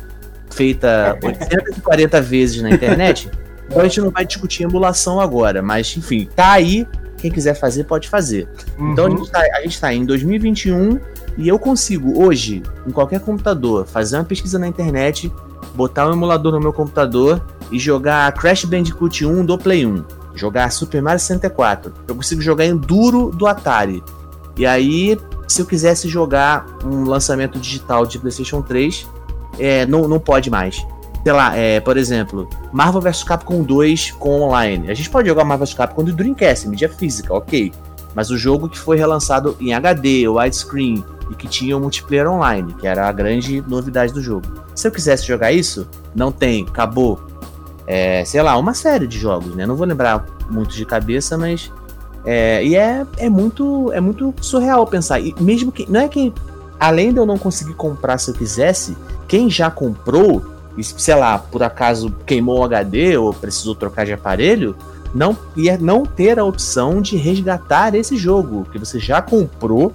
feita 840 vezes na internet. Então a gente não vai discutir emulação agora, mas enfim, tá aí. Quem quiser fazer, pode fazer. Uhum. Então a gente, tá, a gente tá em 2021 e eu consigo hoje, em qualquer computador, fazer uma pesquisa na internet, botar um emulador no meu computador e jogar Crash Bandicoot 1 do Play 1, jogar Super Mario 64. Eu consigo jogar Enduro do Atari. E aí, se eu quisesse jogar um lançamento digital de PlayStation 3, é, não, não pode mais. Sei lá, é, por exemplo, Marvel vs Capcom 2 com online. A gente pode jogar Marvel vs Capcom do Dreamcast, mídia física, ok. Mas o jogo que foi relançado em HD, widescreen, e que tinha o multiplayer online, que era a grande novidade do jogo. Se eu quisesse jogar isso, não tem, acabou. É, sei lá, uma série de jogos, né? Não vou lembrar muito de cabeça, mas. É, e é, é, muito, é muito surreal pensar. E mesmo que. Não é que. Além de eu não conseguir comprar se eu quisesse, quem já comprou, sei lá, por acaso queimou o HD ou precisou trocar de aparelho, não não ter a opção de resgatar esse jogo que você já comprou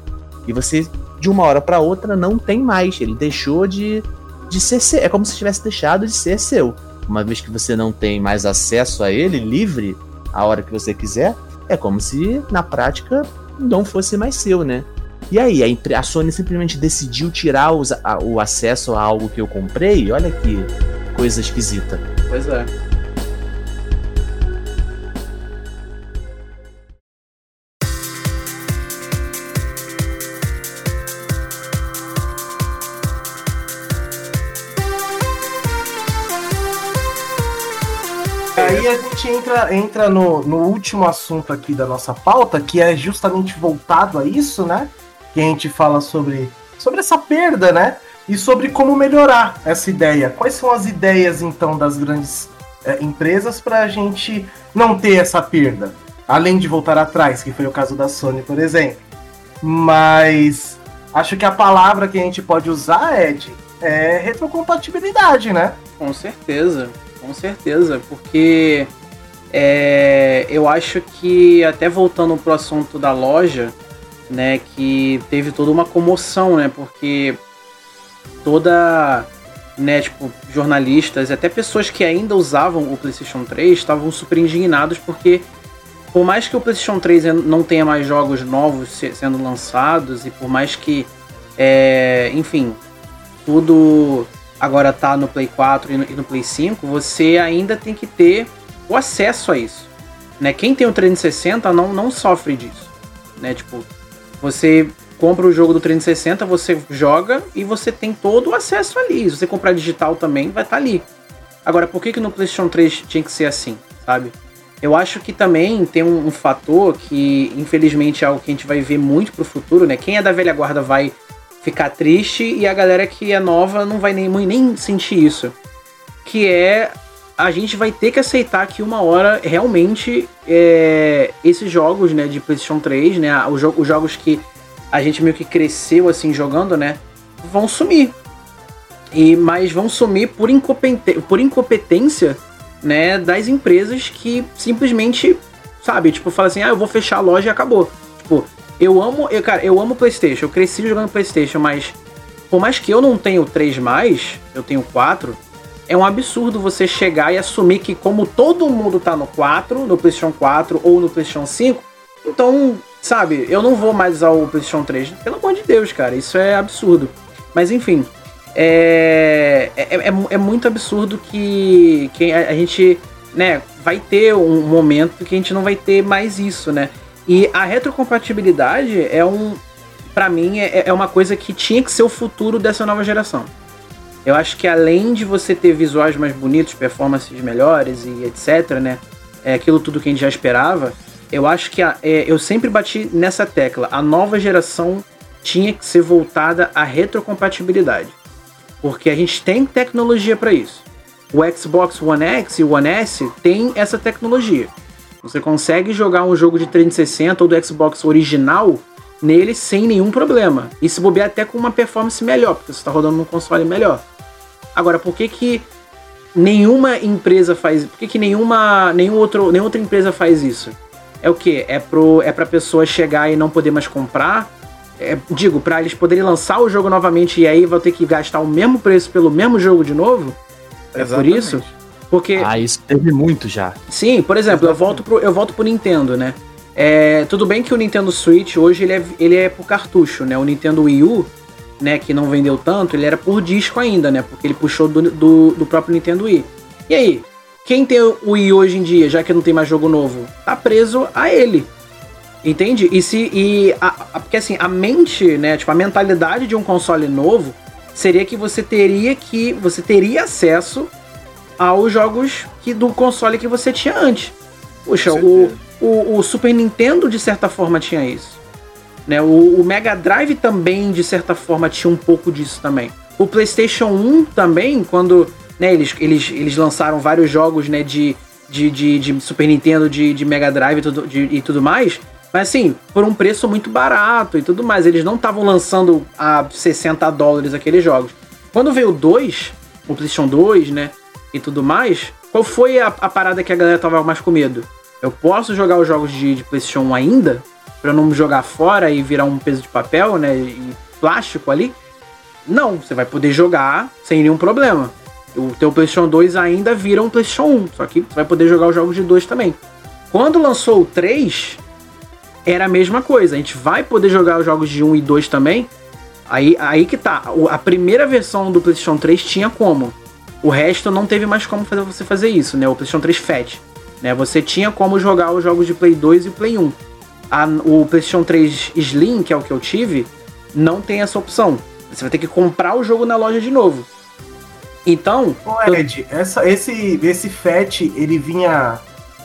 e você de uma hora para outra não tem mais. Ele deixou de, de ser seu. É como se tivesse deixado de ser seu. Uma vez que você não tem mais acesso a ele livre a hora que você quiser, é como se na prática não fosse mais seu, né? E aí, a, a Sony simplesmente decidiu tirar os, a, o acesso a algo que eu comprei? Olha que coisa esquisita. Pois é. Gente entra, entra no, no último assunto aqui da nossa pauta, que é justamente voltado a isso, né? Que a gente fala sobre, sobre essa perda, né? E sobre como melhorar essa ideia. Quais são as ideias, então, das grandes é, empresas para a gente não ter essa perda? Além de voltar atrás, que foi o caso da Sony, por exemplo. Mas acho que a palavra que a gente pode usar, Ed, é retrocompatibilidade, né? Com certeza com certeza, porque é, eu acho que até voltando pro assunto da loja, né, que teve toda uma comoção, né, porque toda, né, tipo, jornalistas, até pessoas que ainda usavam o PlayStation 3 estavam super indignados porque por mais que o PlayStation 3 não tenha mais jogos novos sendo lançados e por mais que, é, enfim, tudo agora tá no Play 4 e no, e no, Play 5, você ainda tem que ter o acesso a isso. Né? Quem tem o 360 não, não sofre disso. Né? Tipo, você compra o jogo do 360, você joga e você tem todo o acesso ali. Se você comprar digital também, vai estar tá ali. Agora, por que, que no PlayStation 3 tinha que ser assim, sabe? Eu acho que também tem um, um fator que, infelizmente, é algo que a gente vai ver muito pro futuro, né? Quem é da velha guarda vai ficar triste e a galera que é nova não vai nem, nem sentir isso. Que é a gente vai ter que aceitar que uma hora realmente é, esses jogos né, de PlayStation 3, né, os, jo os jogos que a gente meio que cresceu assim jogando, né, vão sumir. E, mas vão sumir por, incompetência, por incompetência né, das empresas que simplesmente, sabe, tipo, fala assim, ah, eu vou fechar a loja e acabou. Tipo, eu amo, eu, cara, eu amo PlayStation. Eu cresci jogando PlayStation, mas por mais que eu não tenha o 3 mais, eu tenho 4, é um absurdo você chegar e assumir que como todo mundo tá no 4, no PlayStation 4 ou no PlayStation 5, então, sabe, eu não vou mais usar o PlayStation 3. Pelo amor de Deus, cara, isso é absurdo. Mas enfim, é, é, é, é muito absurdo que, que a, a gente, né, vai ter um momento que a gente não vai ter mais isso, né? E a retrocompatibilidade é um. para mim, é, é uma coisa que tinha que ser o futuro dessa nova geração. Eu acho que além de você ter visuais mais bonitos, performances melhores e etc, né? É aquilo tudo que a gente já esperava. Eu acho que a, é, eu sempre bati nessa tecla. A nova geração tinha que ser voltada à retrocompatibilidade. Porque a gente tem tecnologia para isso. O Xbox One X e o One S tem essa tecnologia. Você consegue jogar um jogo de 360 ou do Xbox original nele sem nenhum problema. E se bobear até com uma performance melhor, porque você está rodando num console melhor. Agora, por que que nenhuma empresa faz... Por que que nenhuma, nenhum outro, nenhuma outra empresa faz isso? É o que? É, pro, é pra pessoa chegar e não poder mais comprar? É, digo, para eles poderem lançar o jogo novamente e aí vão ter que gastar o mesmo preço pelo mesmo jogo de novo? É Exatamente. por isso? Porque. Ah, isso teve muito já. Sim, por exemplo, eu volto, pro, eu volto pro Nintendo, né? É, tudo bem que o Nintendo Switch hoje ele é, ele é por cartucho, né? O Nintendo Wii U, né, que não vendeu tanto, ele era por disco ainda, né? Porque ele puxou do, do, do próprio Nintendo Wii. E aí, quem tem o Wii hoje em dia, já que não tem mais jogo novo, tá preso a ele. Entende? E se. E a, a, porque assim, a mente, né? Tipo, a mentalidade de um console novo seria que você teria que. Você teria acesso aos jogos que, do console que você tinha antes. Puxa, o, o, o, Super Nintendo de certa forma tinha isso. Né? O, o, Mega Drive também, de certa forma, tinha um pouco disso também. O PlayStation 1 também, quando né, eles, eles, eles lançaram vários jogos né, de, de, de, de Super Nintendo, de, de Mega Drive e tudo, de, e tudo mais. Mas assim, por um preço muito barato e tudo mais. Eles não estavam lançando a 60 dólares aqueles jogos. Quando veio o 2, o PlayStation 2, né? E tudo mais, qual foi a, a, parada que a galera tava mais com medo? Eu posso jogar os jogos de, de PlayStation 1 ainda? Pra não jogar fora e virar um peso de papel, né? E plástico ali? Não, você vai poder jogar sem nenhum problema. O teu PlayStation 2 ainda vira um PlayStation 1, só que você vai poder jogar os jogos de 2 também. Quando lançou o 3, era a mesma coisa. A gente vai poder jogar os jogos de 1 e 2 também. Aí, aí que tá. A primeira versão do PlayStation 3 tinha como. O resto não teve mais como fazer você fazer isso, né? O PlayStation 3 Fat. Né? Você tinha como jogar os jogos de Play 2 e Play 1. A, o PlayStation 3 Slim, que é o que eu tive, não tem essa opção. Você vai ter que comprar o jogo na loja de novo. Então. Ô, Ed, eu... essa, esse, esse Fat, ele vinha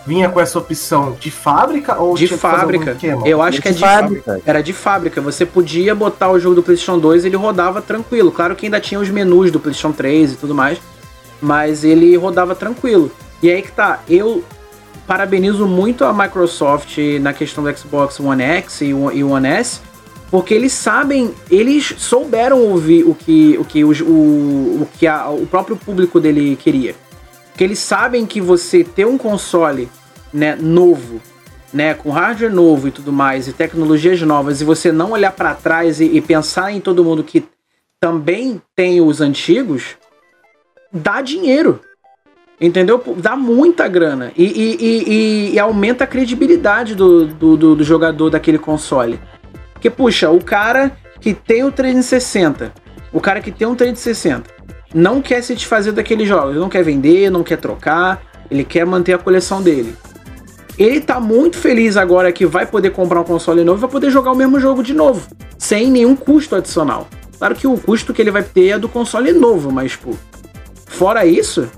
vinha com essa opção de fábrica ou de fábrica? Eu acho que é de fábrica. Era de fábrica. Você podia botar o jogo do PlayStation 2 e ele rodava tranquilo. Claro que ainda tinha os menus do PlayStation 3 e tudo mais, mas ele rodava tranquilo. E aí que tá, eu parabenizo muito a Microsoft na questão do Xbox One X e One S, porque eles sabem, eles souberam ouvir o que o que o, o, que a, o próprio público dele queria que eles sabem que você ter um console né, novo, né, com hardware novo e tudo mais, e tecnologias novas, e você não olhar para trás e, e, pensar em todo mundo que também tem os antigos, dá dinheiro. Entendeu? Dá muita grana. E, e, e aumenta a credibilidade do, do, do, do jogador daquele console. Porque, puxa, o cara que tem o 360, o cara que tem um 360, não quer se desfazer daqueles jogos, não quer vender, não quer trocar, ele quer manter a coleção dele. Ele tá muito feliz agora que vai poder comprar um console novo e vai poder jogar o mesmo jogo de novo, sem nenhum custo adicional. Claro que o custo que ele vai ter é do console novo, mas, pô, fora isso,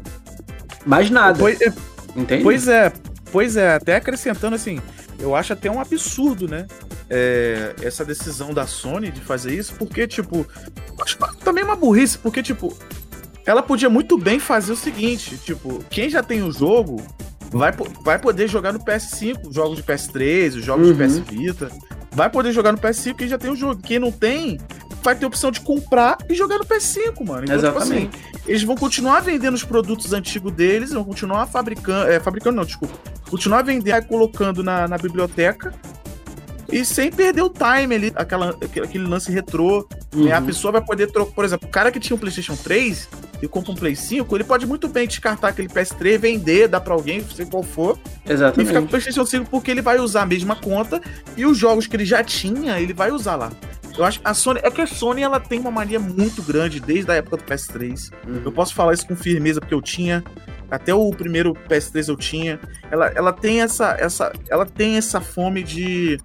mais nada. Pois, é, Entende? Pois é, pois é, até acrescentando assim, eu acho até um absurdo, né? É, essa decisão da Sony de fazer isso, porque, tipo, acho também uma burrice, porque, tipo, ela podia muito bem fazer o seguinte: tipo, quem já tem o jogo vai, vai poder jogar no PS5, jogos de PS3, os jogos uhum. de PS Vita. Vai poder jogar no PS5 quem já tem o jogo. Quem não tem, vai ter a opção de comprar e jogar no PS5, mano. Então, Exatamente. Tipo assim, eles vão continuar vendendo os produtos antigos deles, vão continuar fabricando. É, fabricando não, desculpa. Continuar vendendo e colocando na, na biblioteca e sem perder o time ali, aquela, aquele lance retrô. Uhum. Né? A uhum. pessoa vai poder trocar. Por exemplo, o cara que tinha um PlayStation 3 e compra um Play 5, ele pode muito bem descartar aquele PS3, vender, dar pra alguém, sei qual for. Exatamente. E ficar com o PlayStation 5 porque ele vai usar a mesma conta e os jogos que ele já tinha, ele vai usar lá. Eu acho que a Sony. É que a Sony ela tem uma mania muito grande desde a época do PS3. Uhum. Eu posso falar isso com firmeza porque eu tinha. Até o primeiro PS3 eu tinha. Ela, ela tem essa, essa. Ela tem essa fome de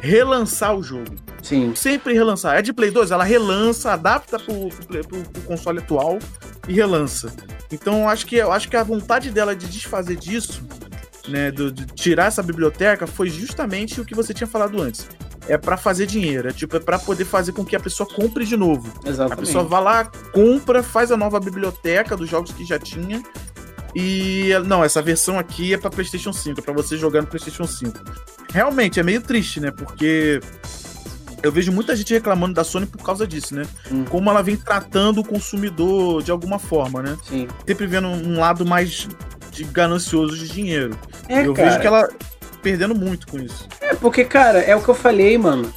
relançar o jogo. Sim. Sempre relançar. É de Play 2, ela relança, adapta pro, pro, pro, pro console atual e relança. Então eu acho que eu acho que a vontade dela de desfazer disso, né, do, de tirar essa biblioteca, foi justamente o que você tinha falado antes. É para fazer dinheiro, é tipo é para poder fazer com que a pessoa compre de novo. Exatamente. A pessoa vai lá, compra, faz a nova biblioteca dos jogos que já tinha. E não, essa versão aqui é para PlayStation 5, é para você jogar no PlayStation 5. Realmente é meio triste, né? Porque eu vejo muita gente reclamando da Sony por causa disso, né? Hum. Como ela vem tratando o consumidor de alguma forma, né? Sim. Sempre vendo um lado mais de ganancioso de dinheiro. É, eu cara. vejo que ela perdendo muito com isso. É, porque, cara, é o que eu falei, mano.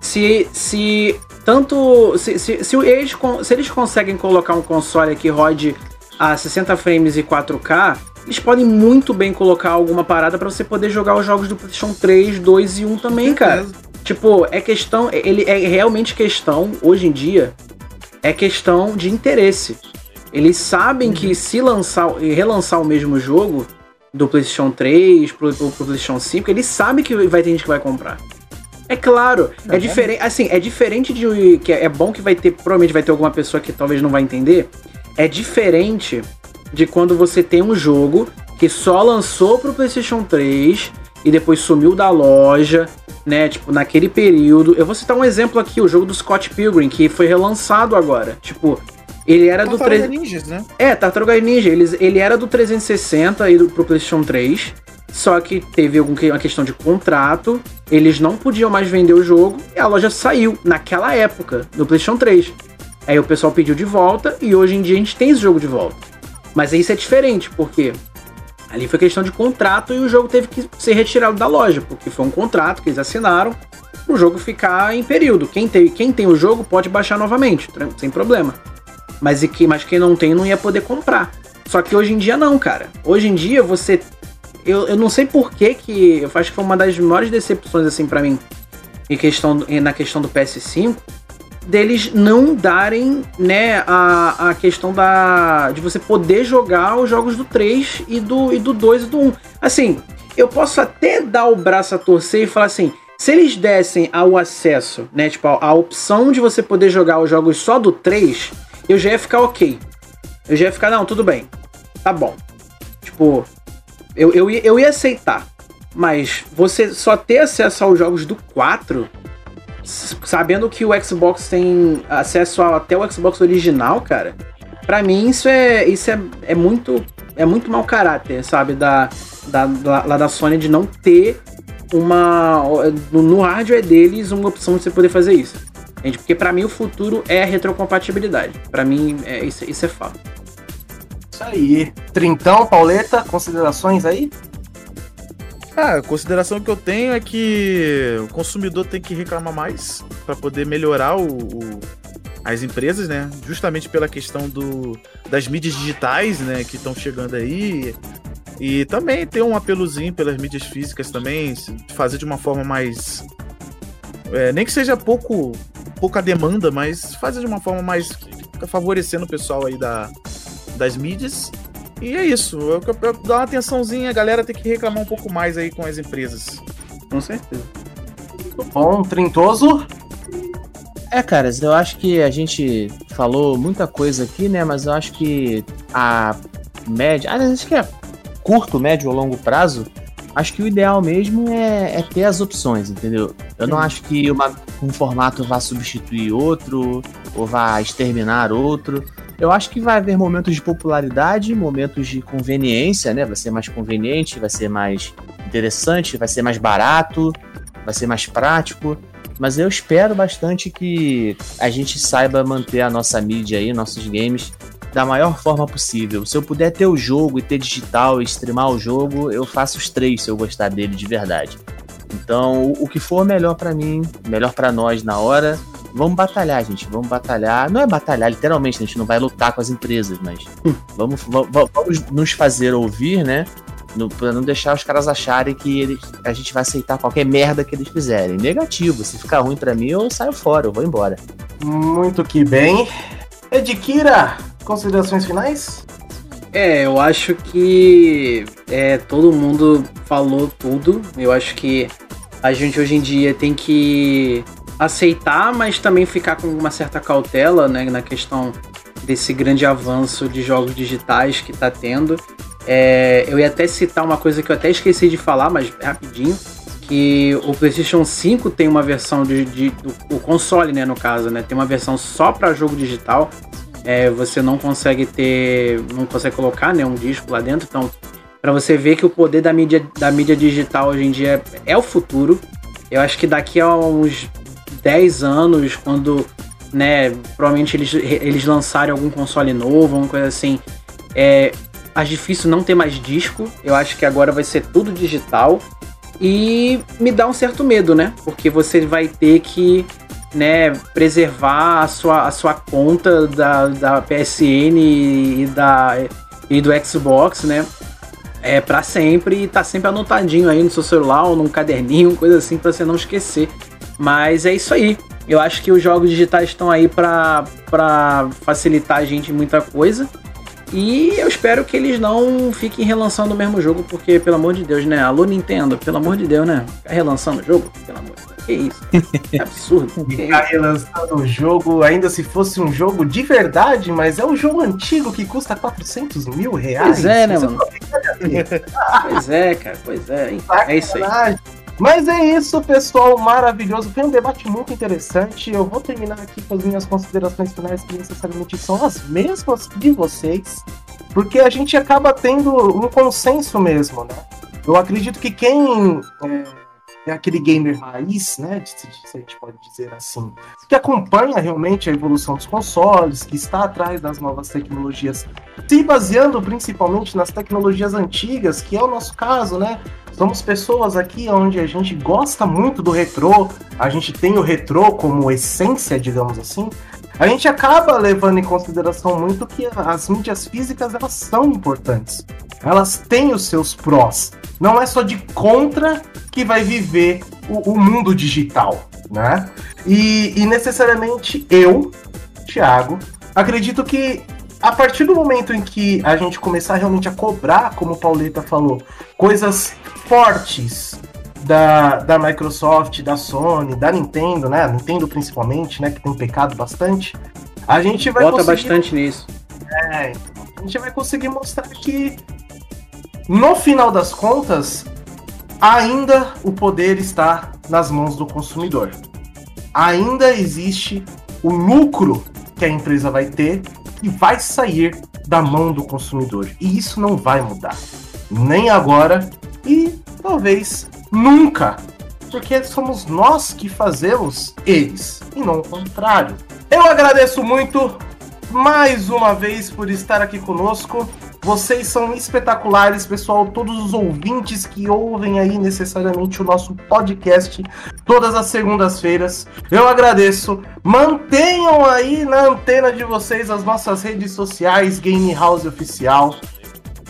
Se. se tanto. Se, se, se, eles, se eles conseguem colocar um console que rode a 60 frames e 4K, eles podem muito bem colocar alguma parada pra você poder jogar os jogos do PlayStation 3, 2 e 1 também, cara. Tipo, é questão. Ele é realmente questão, hoje em dia, é questão de interesse. Eles sabem que se lançar e relançar o mesmo jogo do PlayStation 3 pro, pro, pro PlayStation 5, eles sabem que vai ter gente que vai comprar. É claro, é, É, diferente. Assim, é diferente de. que É bom que vai ter. Provavelmente vai ter alguma pessoa que talvez não vai entender. É diferente de quando você tem um jogo que só lançou pro PlayStation 3 e depois sumiu da loja, né? Tipo, naquele período. Eu vou citar um exemplo aqui, o jogo do Scott Pilgrim, que foi relançado agora. Tipo, ele era do Tartaruga 3... Ninjas, né? É, Tartaruga Ninja, eles, ele era do 360 e do, pro PlayStation 3. Só que teve algum que- uma questão de contrato, eles não podiam mais vender o jogo e a loja saiu naquela época do PlayStation 3. Aí o pessoal pediu de volta e hoje em dia a gente tem esse jogo de volta. Mas isso é diferente, porque ali foi questão de contrato e o jogo teve que ser retirado da loja, porque foi um contrato que eles assinaram o jogo ficar em período. Quem tem, quem tem o jogo pode baixar novamente, sem problema. Mas, e que, mas quem não tem não ia poder comprar. Só que hoje em dia não, cara. Hoje em dia você. Eu, eu não sei por que que. Eu acho que foi uma das maiores decepções, assim, pra mim. Em questão, na questão do PS5. Deles não darem, né, a, a questão da. De você poder jogar os jogos do 3 e do, e do 2 e do 1. Assim, eu posso até dar o braço a torcer e falar assim. Se eles dessem ao acesso, né? Tipo, a, a opção de você poder jogar os jogos só do 3, eu já ia ficar ok. Eu já ia ficar, não, tudo bem. Tá bom. Tipo, eu, eu, eu ia aceitar. Mas você só ter acesso aos jogos do 4, s- sabendo que o Xbox tem acesso até o Xbox original, cara, pra mim isso é isso é, é muito é muito mau caráter, sabe, da, da, da- da Sony de não ter uma no hardware deles uma opção de você poder fazer isso. Gente, porque pra mim o futuro é a retrocompatibilidade. Pra mim é isso, isso é fato. Isso aí. Trintão, Pauleta, considerações aí? Ah, a consideração que eu tenho é que o consumidor tem que reclamar mais para poder melhorar o, o- as empresas, né? Justamente pela questão do, das mídias digitais, né? Que estão chegando aí. E também ter um apelozinho pelas mídias físicas também, se- fazer de uma forma mais. É, nem que seja pouco pouca demanda, mas fazer de uma forma mais. Fica favorecendo o pessoal aí da, das mídias. E é isso, eu, eu, eu dar uma atençãozinha, a galera tem que reclamar um pouco mais aí com as empresas. Com certeza. Bom. Trintoso? É, caras, eu acho que a gente falou muita coisa aqui, né? Mas eu acho que a média. Ah, acho que é curto, médio ou longo prazo. Acho que o ideal mesmo é, é ter as opções, entendeu? Eu não acho que uma- um formato vá substituir outro ou vá exterminar outro. Eu acho que vai haver momentos de popularidade, momentos de conveniência, né? Vai ser mais conveniente, vai ser mais interessante, vai ser mais barato, vai ser mais prático. Mas eu espero bastante que a gente saiba manter a nossa mídia aí, nossos games, da maior forma possível. Se eu puder ter o jogo e ter digital e streamar o jogo, eu faço os três se eu gostar dele de verdade. Então, o- que for melhor pra mim, melhor pra nós na hora, vamos batalhar, gente. Vamos batalhar. Não é batalhar, literalmente, a gente não vai lutar com as empresas, mas vamos, va- va- vamos nos fazer ouvir, né? No, pra não deixar os caras acharem que eles- a gente vai aceitar qualquer merda que eles fizerem. Negativo. Se ficar ruim pra mim, eu saio fora, eu vou embora. Muito que bem. Edkira, considerações finais? É, eu acho que é, todo mundo falou tudo. Eu acho que a gente hoje em dia tem que aceitar, mas também ficar com uma certa cautela, né, na questão desse grande avanço de jogos digitais que tá tendo. É, eu ia até citar uma coisa que eu até esqueci de falar, mas rapidinho, que o PlayStation 5 tem uma versão de, de do, o console, né, no caso, né, tem uma versão só para jogo digital. É, você não consegue ter, não consegue colocar, né, um disco lá dentro. Então, para você ver que o poder da mídia, da mídia digital hoje em dia é, é o futuro. Eu acho que daqui a uns 10 anos, quando, né, provavelmente eles, eles lançarem algum console novo, alguma coisa assim, é, acho difícil não ter mais disco. Eu acho que agora vai ser tudo digital. E me dá um certo medo, né? Porque você vai ter que né, preservar a sua, a sua conta da, da PSN e, da, e do Xbox, né? É para sempre e tá sempre anotadinho aí no seu celular ou num caderninho, coisa assim, para você não esquecer. Mas é isso aí. Eu acho que os jogos digitais estão aí para facilitar a gente muita coisa. E eu espero que eles não fiquem relançando o mesmo jogo, porque, pelo amor de Deus, né? Alô, Nintendo, pelo amor de Deus, né? Relançando o jogo, pelo amor de Deus. Que isso? Que absurdo. Ficar relançando o jogo, ainda se fosse um jogo de verdade, mas é um jogo antigo que custa 400 mil reais. Pois é, né, mano? pois é, cara, pois é. É isso aí. Mas é isso, pessoal, maravilhoso. Foi um debate muito interessante. Eu vou terminar aqui com as minhas considerações finais, que necessariamente são as mesmas de vocês, porque a gente acaba tendo um consenso mesmo, né? Eu acredito que quem é, é aquele gamer raiz, né? Se, a gente pode dizer assim, que acompanha realmente a evolução dos consoles, que está atrás das novas tecnologias, se baseando principalmente nas tecnologias antigas, que é o nosso caso, né? Somos pessoas aqui onde a gente gosta muito do retrô, a gente tem o retrô como essência, digamos assim. A gente acaba levando em consideração muito que as mídias físicas elas são importantes. Elas têm os seus prós. Não é só de contra que vai viver o, o mundo digital, né? E, e necessariamente eu, Thiago, acredito que a partir do momento em que a gente começar realmente a cobrar, como o Pauleta falou, coisas fortes da, da Microsoft, da Sony, da Nintendo, né? Nintendo principalmente, né? Que tem pecado bastante. A gente vai Bota conseguir... bastante nisso. É, a gente vai conseguir mostrar que no final das contas, ainda o poder está nas mãos do consumidor. Ainda existe o lucro que a empresa vai ter e vai sair da mão do consumidor. E isso não vai mudar. Nem agora e talvez nunca. Porque somos nós que fazemos eles e não o contrário. Eu agradeço muito mais uma vez por estar aqui conosco. Vocês são espetaculares, pessoal. Todos os ouvintes que ouvem aí necessariamente o nosso podcast todas as segundas-feiras. Eu agradeço. Mantenham aí na antena de vocês as nossas redes sociais, Game House Oficial.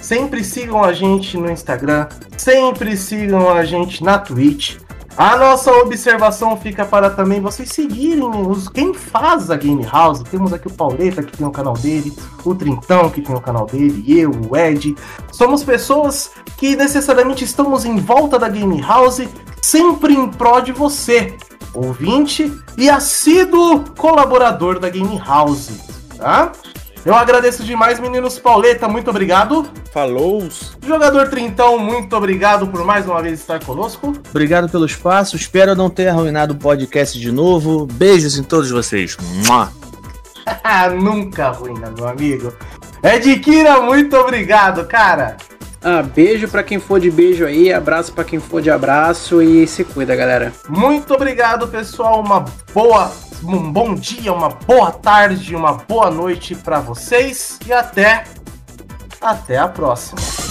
Sempre sigam a gente no Instagram, sempre sigam a gente na Twitch. A nossa observação fica para também vocês seguirem os, quem faz a Game House. Temos aqui o Pauleta, que tem o canal dele, o Trintão, que tem o canal dele, eu, o Ed. Somos pessoas que necessariamente estamos em volta da Game House, sempre em pró de você, ouvinte e assíduo colaborador da Game House. Tá? Eu agradeço demais, meninos Pauleta, muito obrigado. Falou. Jogador Trintão, muito obrigado por mais uma vez estar conosco. Obrigado pelo espaço, espero não ter arruinado o podcast de novo. Beijos em todos vocês. Nunca arruina, meu amigo. Edkira, muito obrigado, cara. Ah, beijo para quem for de beijo aí, abraço para quem for de abraço e se cuida, galera. Muito obrigado, pessoal. Uma boa um bom dia, uma boa tarde, uma boa noite para vocês e até até a próxima.